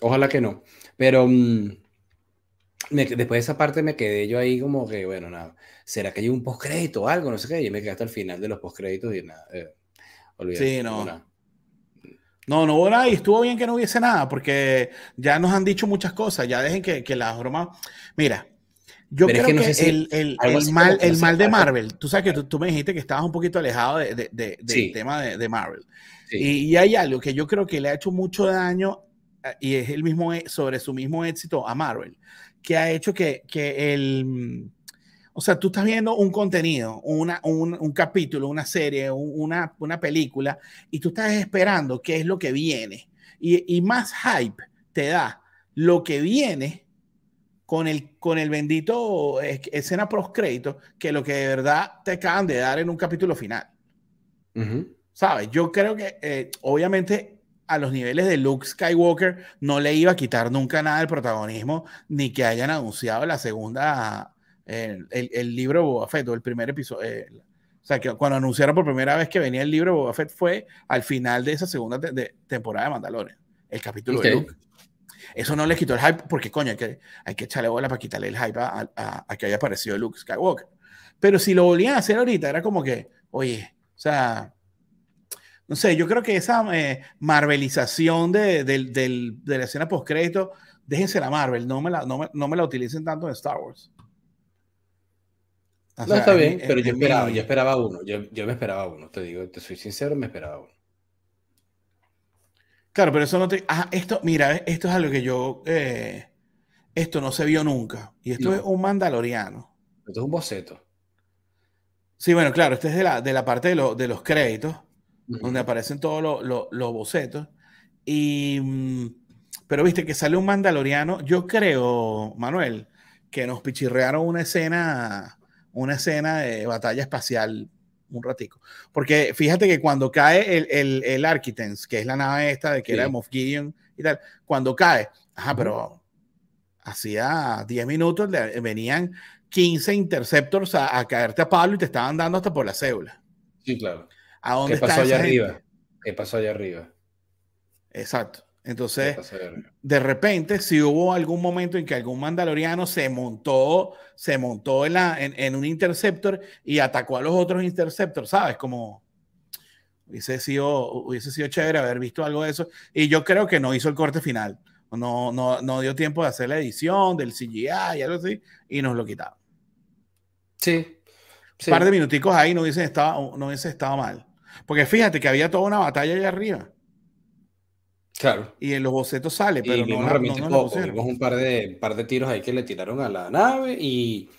Speaker 2: Ojalá que no. Pero mm, después de esa parte me quedé yo ahí como que, bueno, nada. ¿Será que hay un postcrédito o algo? No sé qué. Y me quedé hasta el final de los postcréditos y nada. Eh,
Speaker 1: sí, no. No, no hubo nada y estuvo bien que no hubiese nada porque ya nos han dicho muchas cosas. Ya dejen que, que las bromas. Mira, yo creo que, el, el, el, mal, el mal de Marvel, tú sabes que tú, tú, me dijiste que estabas un poquito alejado de, de, de, del tema de, Marvel. Y, hay algo que yo creo que le ha hecho mucho daño eh, y es el mismo e, sobre su mismo éxito a Marvel, que ha hecho que, que el, mm, o sea, tú estás viendo un contenido, una, un, un capítulo, una serie, una, una película, y tú estás esperando qué es lo que viene. Y, y más hype te da lo que viene con el, con el bendito escena post crédito que lo que de verdad te acaban de dar en un capítulo final. ¿Sabes? Yo creo que eh, obviamente a los niveles de Luke Skywalker no le iba a quitar nunca nada del protagonismo, ni que hayan anunciado la segunda, el, el, libro Boba Fett, o el primer episodio. Eh, o sea, que cuando anunciaron por primera vez que venía el libro Boba Fett fue al final de esa segunda temporada de Mandalorian, el capítulo de Luke. Eso no le quitó el hype porque, coño, hay que, hay que echarle bola para quitarle el hype a, que haya aparecido Luke Skywalker. Pero si lo volvían a hacer ahorita, era como que, oye, o sea, no sé, yo creo que esa eh, marvelización de, la escena post-crédito, déjense la Marvel, no me la, no me, la utilicen tanto en Star Wars.
Speaker 2: no, está bien, pero yo, esperaba, yo esperaba uno, yo, yo me esperaba uno, te digo, te soy sincero, me esperaba uno.
Speaker 1: Claro, pero eso no te. Ah, esto, mira, esto es algo que yo. Eh, esto no se vio nunca. Y esto es un mandaloriano.
Speaker 2: Esto es un boceto.
Speaker 1: Sí, bueno, claro, este es de la, de la parte de, de los créditos, donde aparecen todos los bocetos. Y. Mm, pero viste que sale un mandaloriano. Yo creo, Manuel, que nos pichirrearon una escena. Una escena de batalla espacial un ratico. Porque fíjate que cuando cae el, el, el Architens, que es la nave esta de que era de Moff Gideon y tal, cuando cae, ajá, pero hacía 10 minutos venían 15 interceptors a, caerte a palo y te estaban dando hasta por la cédula.
Speaker 2: Sí, claro.
Speaker 1: ¿A dónde
Speaker 2: ¿Qué pasó allá arriba? ¿Qué pasó allá arriba?
Speaker 1: Exacto. Entonces, de repente, si hubo algún momento en que algún mandaloriano se montó, se montó en, la, en, un interceptor y atacó a los otros interceptors, ¿sabes? Como hubiese sido, hubiese sido chévere haber visto algo de eso. Y yo creo que no hizo el corte final. No, no, no dio tiempo de hacer la edición del CGI y algo así, y nos lo quitaron.
Speaker 2: Sí.
Speaker 1: Un par de minuticos ahí no hubiese estado, no hubiese estado mal. Porque fíjate que había toda una batalla allá arriba.
Speaker 2: Claro.
Speaker 1: Y en los bocetos sale, pero no,
Speaker 2: vimos un par de, par de tiros ahí que le tiraron a la nave y,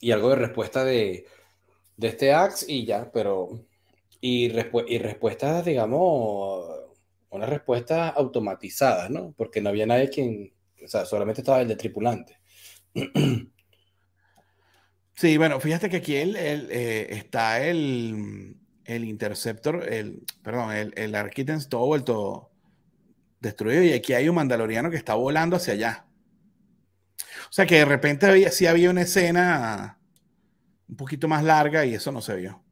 Speaker 2: y algo de respuesta de, de este Axe y ya, pero. Y, y respuestas, digamos, una respuesta automatizada, ¿no? Porque no había nadie quien. O sea, solamente estaba el de tripulante.
Speaker 1: Sí, bueno, fíjate que aquí el, eh, está el, el Interceptor, el, perdón, el, el todo vuelto destruido y aquí hay un mandaloriano que está volando hacia allá. O sea que de repente había, sí había una escena un poquito más larga y eso no se vio.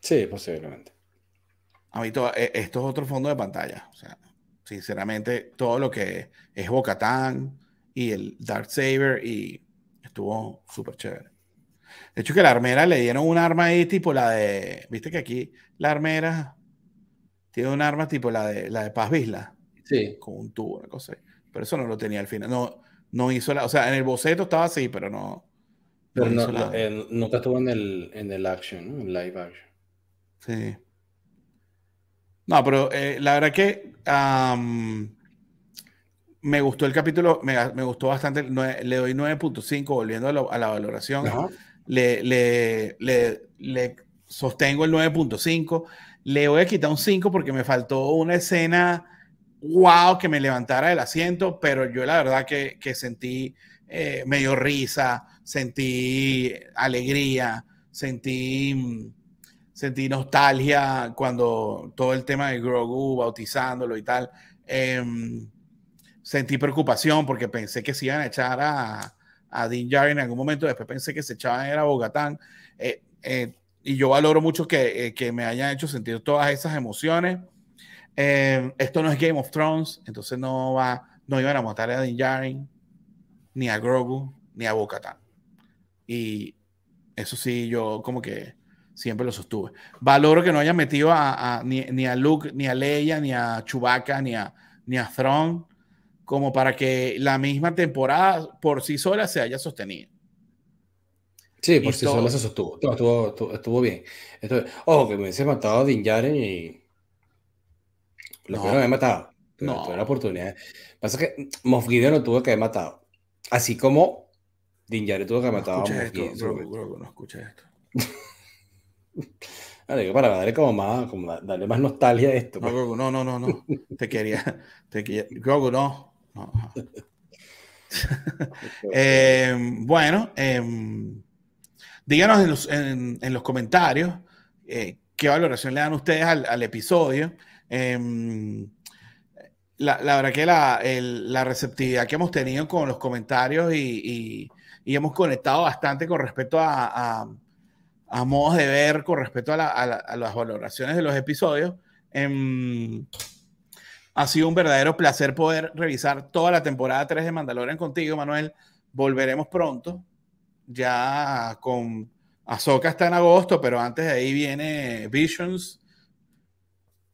Speaker 2: Sí, posiblemente.
Speaker 1: A mí todo, e, esto es otro fondo de pantalla. O sea, sinceramente, todo lo que es Bocatán y el Dark Saber y estuvo súper chévere. De hecho, que la armera le dieron un arma ahí tipo la de. Viste que aquí la armera tiene un arma tipo la de la de Paz Visla.
Speaker 2: Sí.
Speaker 1: Con un tubo, una cosa. Pero eso no lo tenía al final. No, no hizo la. O sea, en el boceto estaba así, pero no.
Speaker 2: Pero no, nunca estuvo en el, en el action, en live action.
Speaker 1: Sí. No, pero eh, la verdad que me gustó el capítulo, me, me gustó bastante. le doy 9.5, volviendo a, la valoración. Le, le, le, le, sostengo el 9.5. Le voy a quitar un 5 porque me faltó una escena wow que me levantara del asiento, pero yo la verdad que, sentí eh, medio risa, sentí alegría, sentí, sentí nostalgia cuando todo el tema de Grogu bautizándolo y tal. Em, sentí preocupación porque pensé que se iban a echar a, a Dean Jarry en algún momento, después pensé que se echaban a Bogatán. Eh, eh, y yo valoro mucho que, que me hayan hecho sentir todas esas emociones. Eh, esto no es Game of Thrones, entonces no va, no iban a matar a Din Djarin, ni a Grogu, ni a Bo-Katan. Y eso sí, yo como que siempre lo sostuve. Valoro que no hayan metido a, ni, a Luke, ni a Leia, ni a Chewbacca, ni a, ni a como para que la misma temporada por sí sola se haya sostenido.
Speaker 2: Sí, por sí sola se sostuvo. Estuvo, estuvo, bien. ojo, que me hubiese matado a Din y lo no, que matado. no. Tuve la oportunidad. Pasa que Moff Gideon no tuvo que haber matado. Así como Din tuvo que haber matado a Moff
Speaker 1: Gideon. no escuché esto.
Speaker 2: para darle como más, como darle más nostalgia a esto.
Speaker 1: No, pues. no, no, no, no. te quería, te quería. Grogu, no. Eh, bueno, eh, díganos en los, en, en los comentarios eh, qué valoración le dan ustedes al, episodio. Em, la, verdad que la, receptividad que hemos tenido con los comentarios y, hemos conectado bastante con respecto a, a, modos de ver, con respecto a, las valoraciones de los episodios. Ha sido un verdadero placer poder revisar toda la temporada 3 de Mandalorian contigo, Manuel. Volveremos pronto, ya con Ahsoka está en agosto, pero antes de ahí viene Visions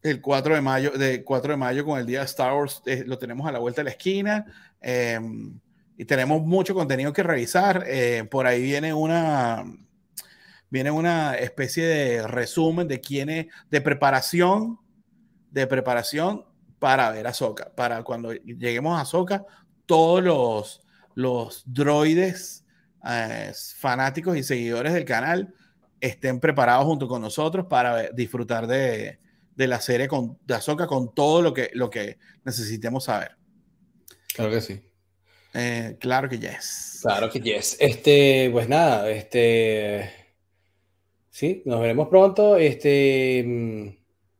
Speaker 1: el 4 de mayo, de 4 de mayo con el día de Star Wars, eh, lo tenemos a la vuelta de la esquina. Em, y tenemos mucho contenido que revisar. Eh, por ahí viene una, viene una especie de resumen de quién de preparación, de preparación para ver a Soca. Para cuando lleguemos a Soca, todos los, los droides eh, fanáticos y seguidores del canal estén preparados junto con nosotros para disfrutar de, de la serie con, de Ahsoka con todo lo que, lo que necesitemos saber.
Speaker 2: Claro que sí.
Speaker 1: Eh, claro que yes.
Speaker 2: Claro que yes. Este, pues nada, este. Sí, nos veremos pronto. Este, mm,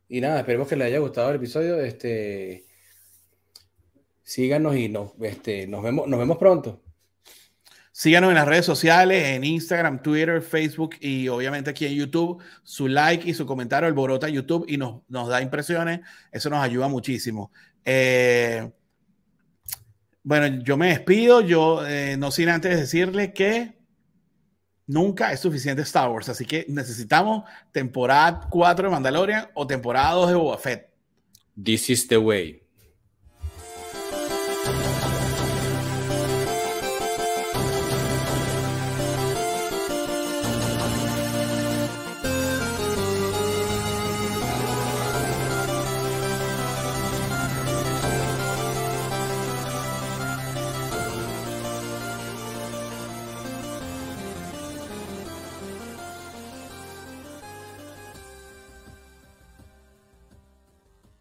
Speaker 2: y nada, esperemos que les haya gustado el episodio. Este, síganos y nos, este, nos, vemos, nos vemos pronto.
Speaker 1: Síganos en las redes sociales, en Instagram, Twitter, Facebook y obviamente aquí en YouTube. Su like y su comentario alborota YouTube y nos, nos da impresiones. Eso nos ayuda muchísimo. Eh, bueno, yo me despido. Yo eh, no sin antes decirle que nunca es suficiente Star Wars. Así que necesitamos temporada 4 de Mandalorian o temporada 2 de Boba Fett.
Speaker 2: This is the way.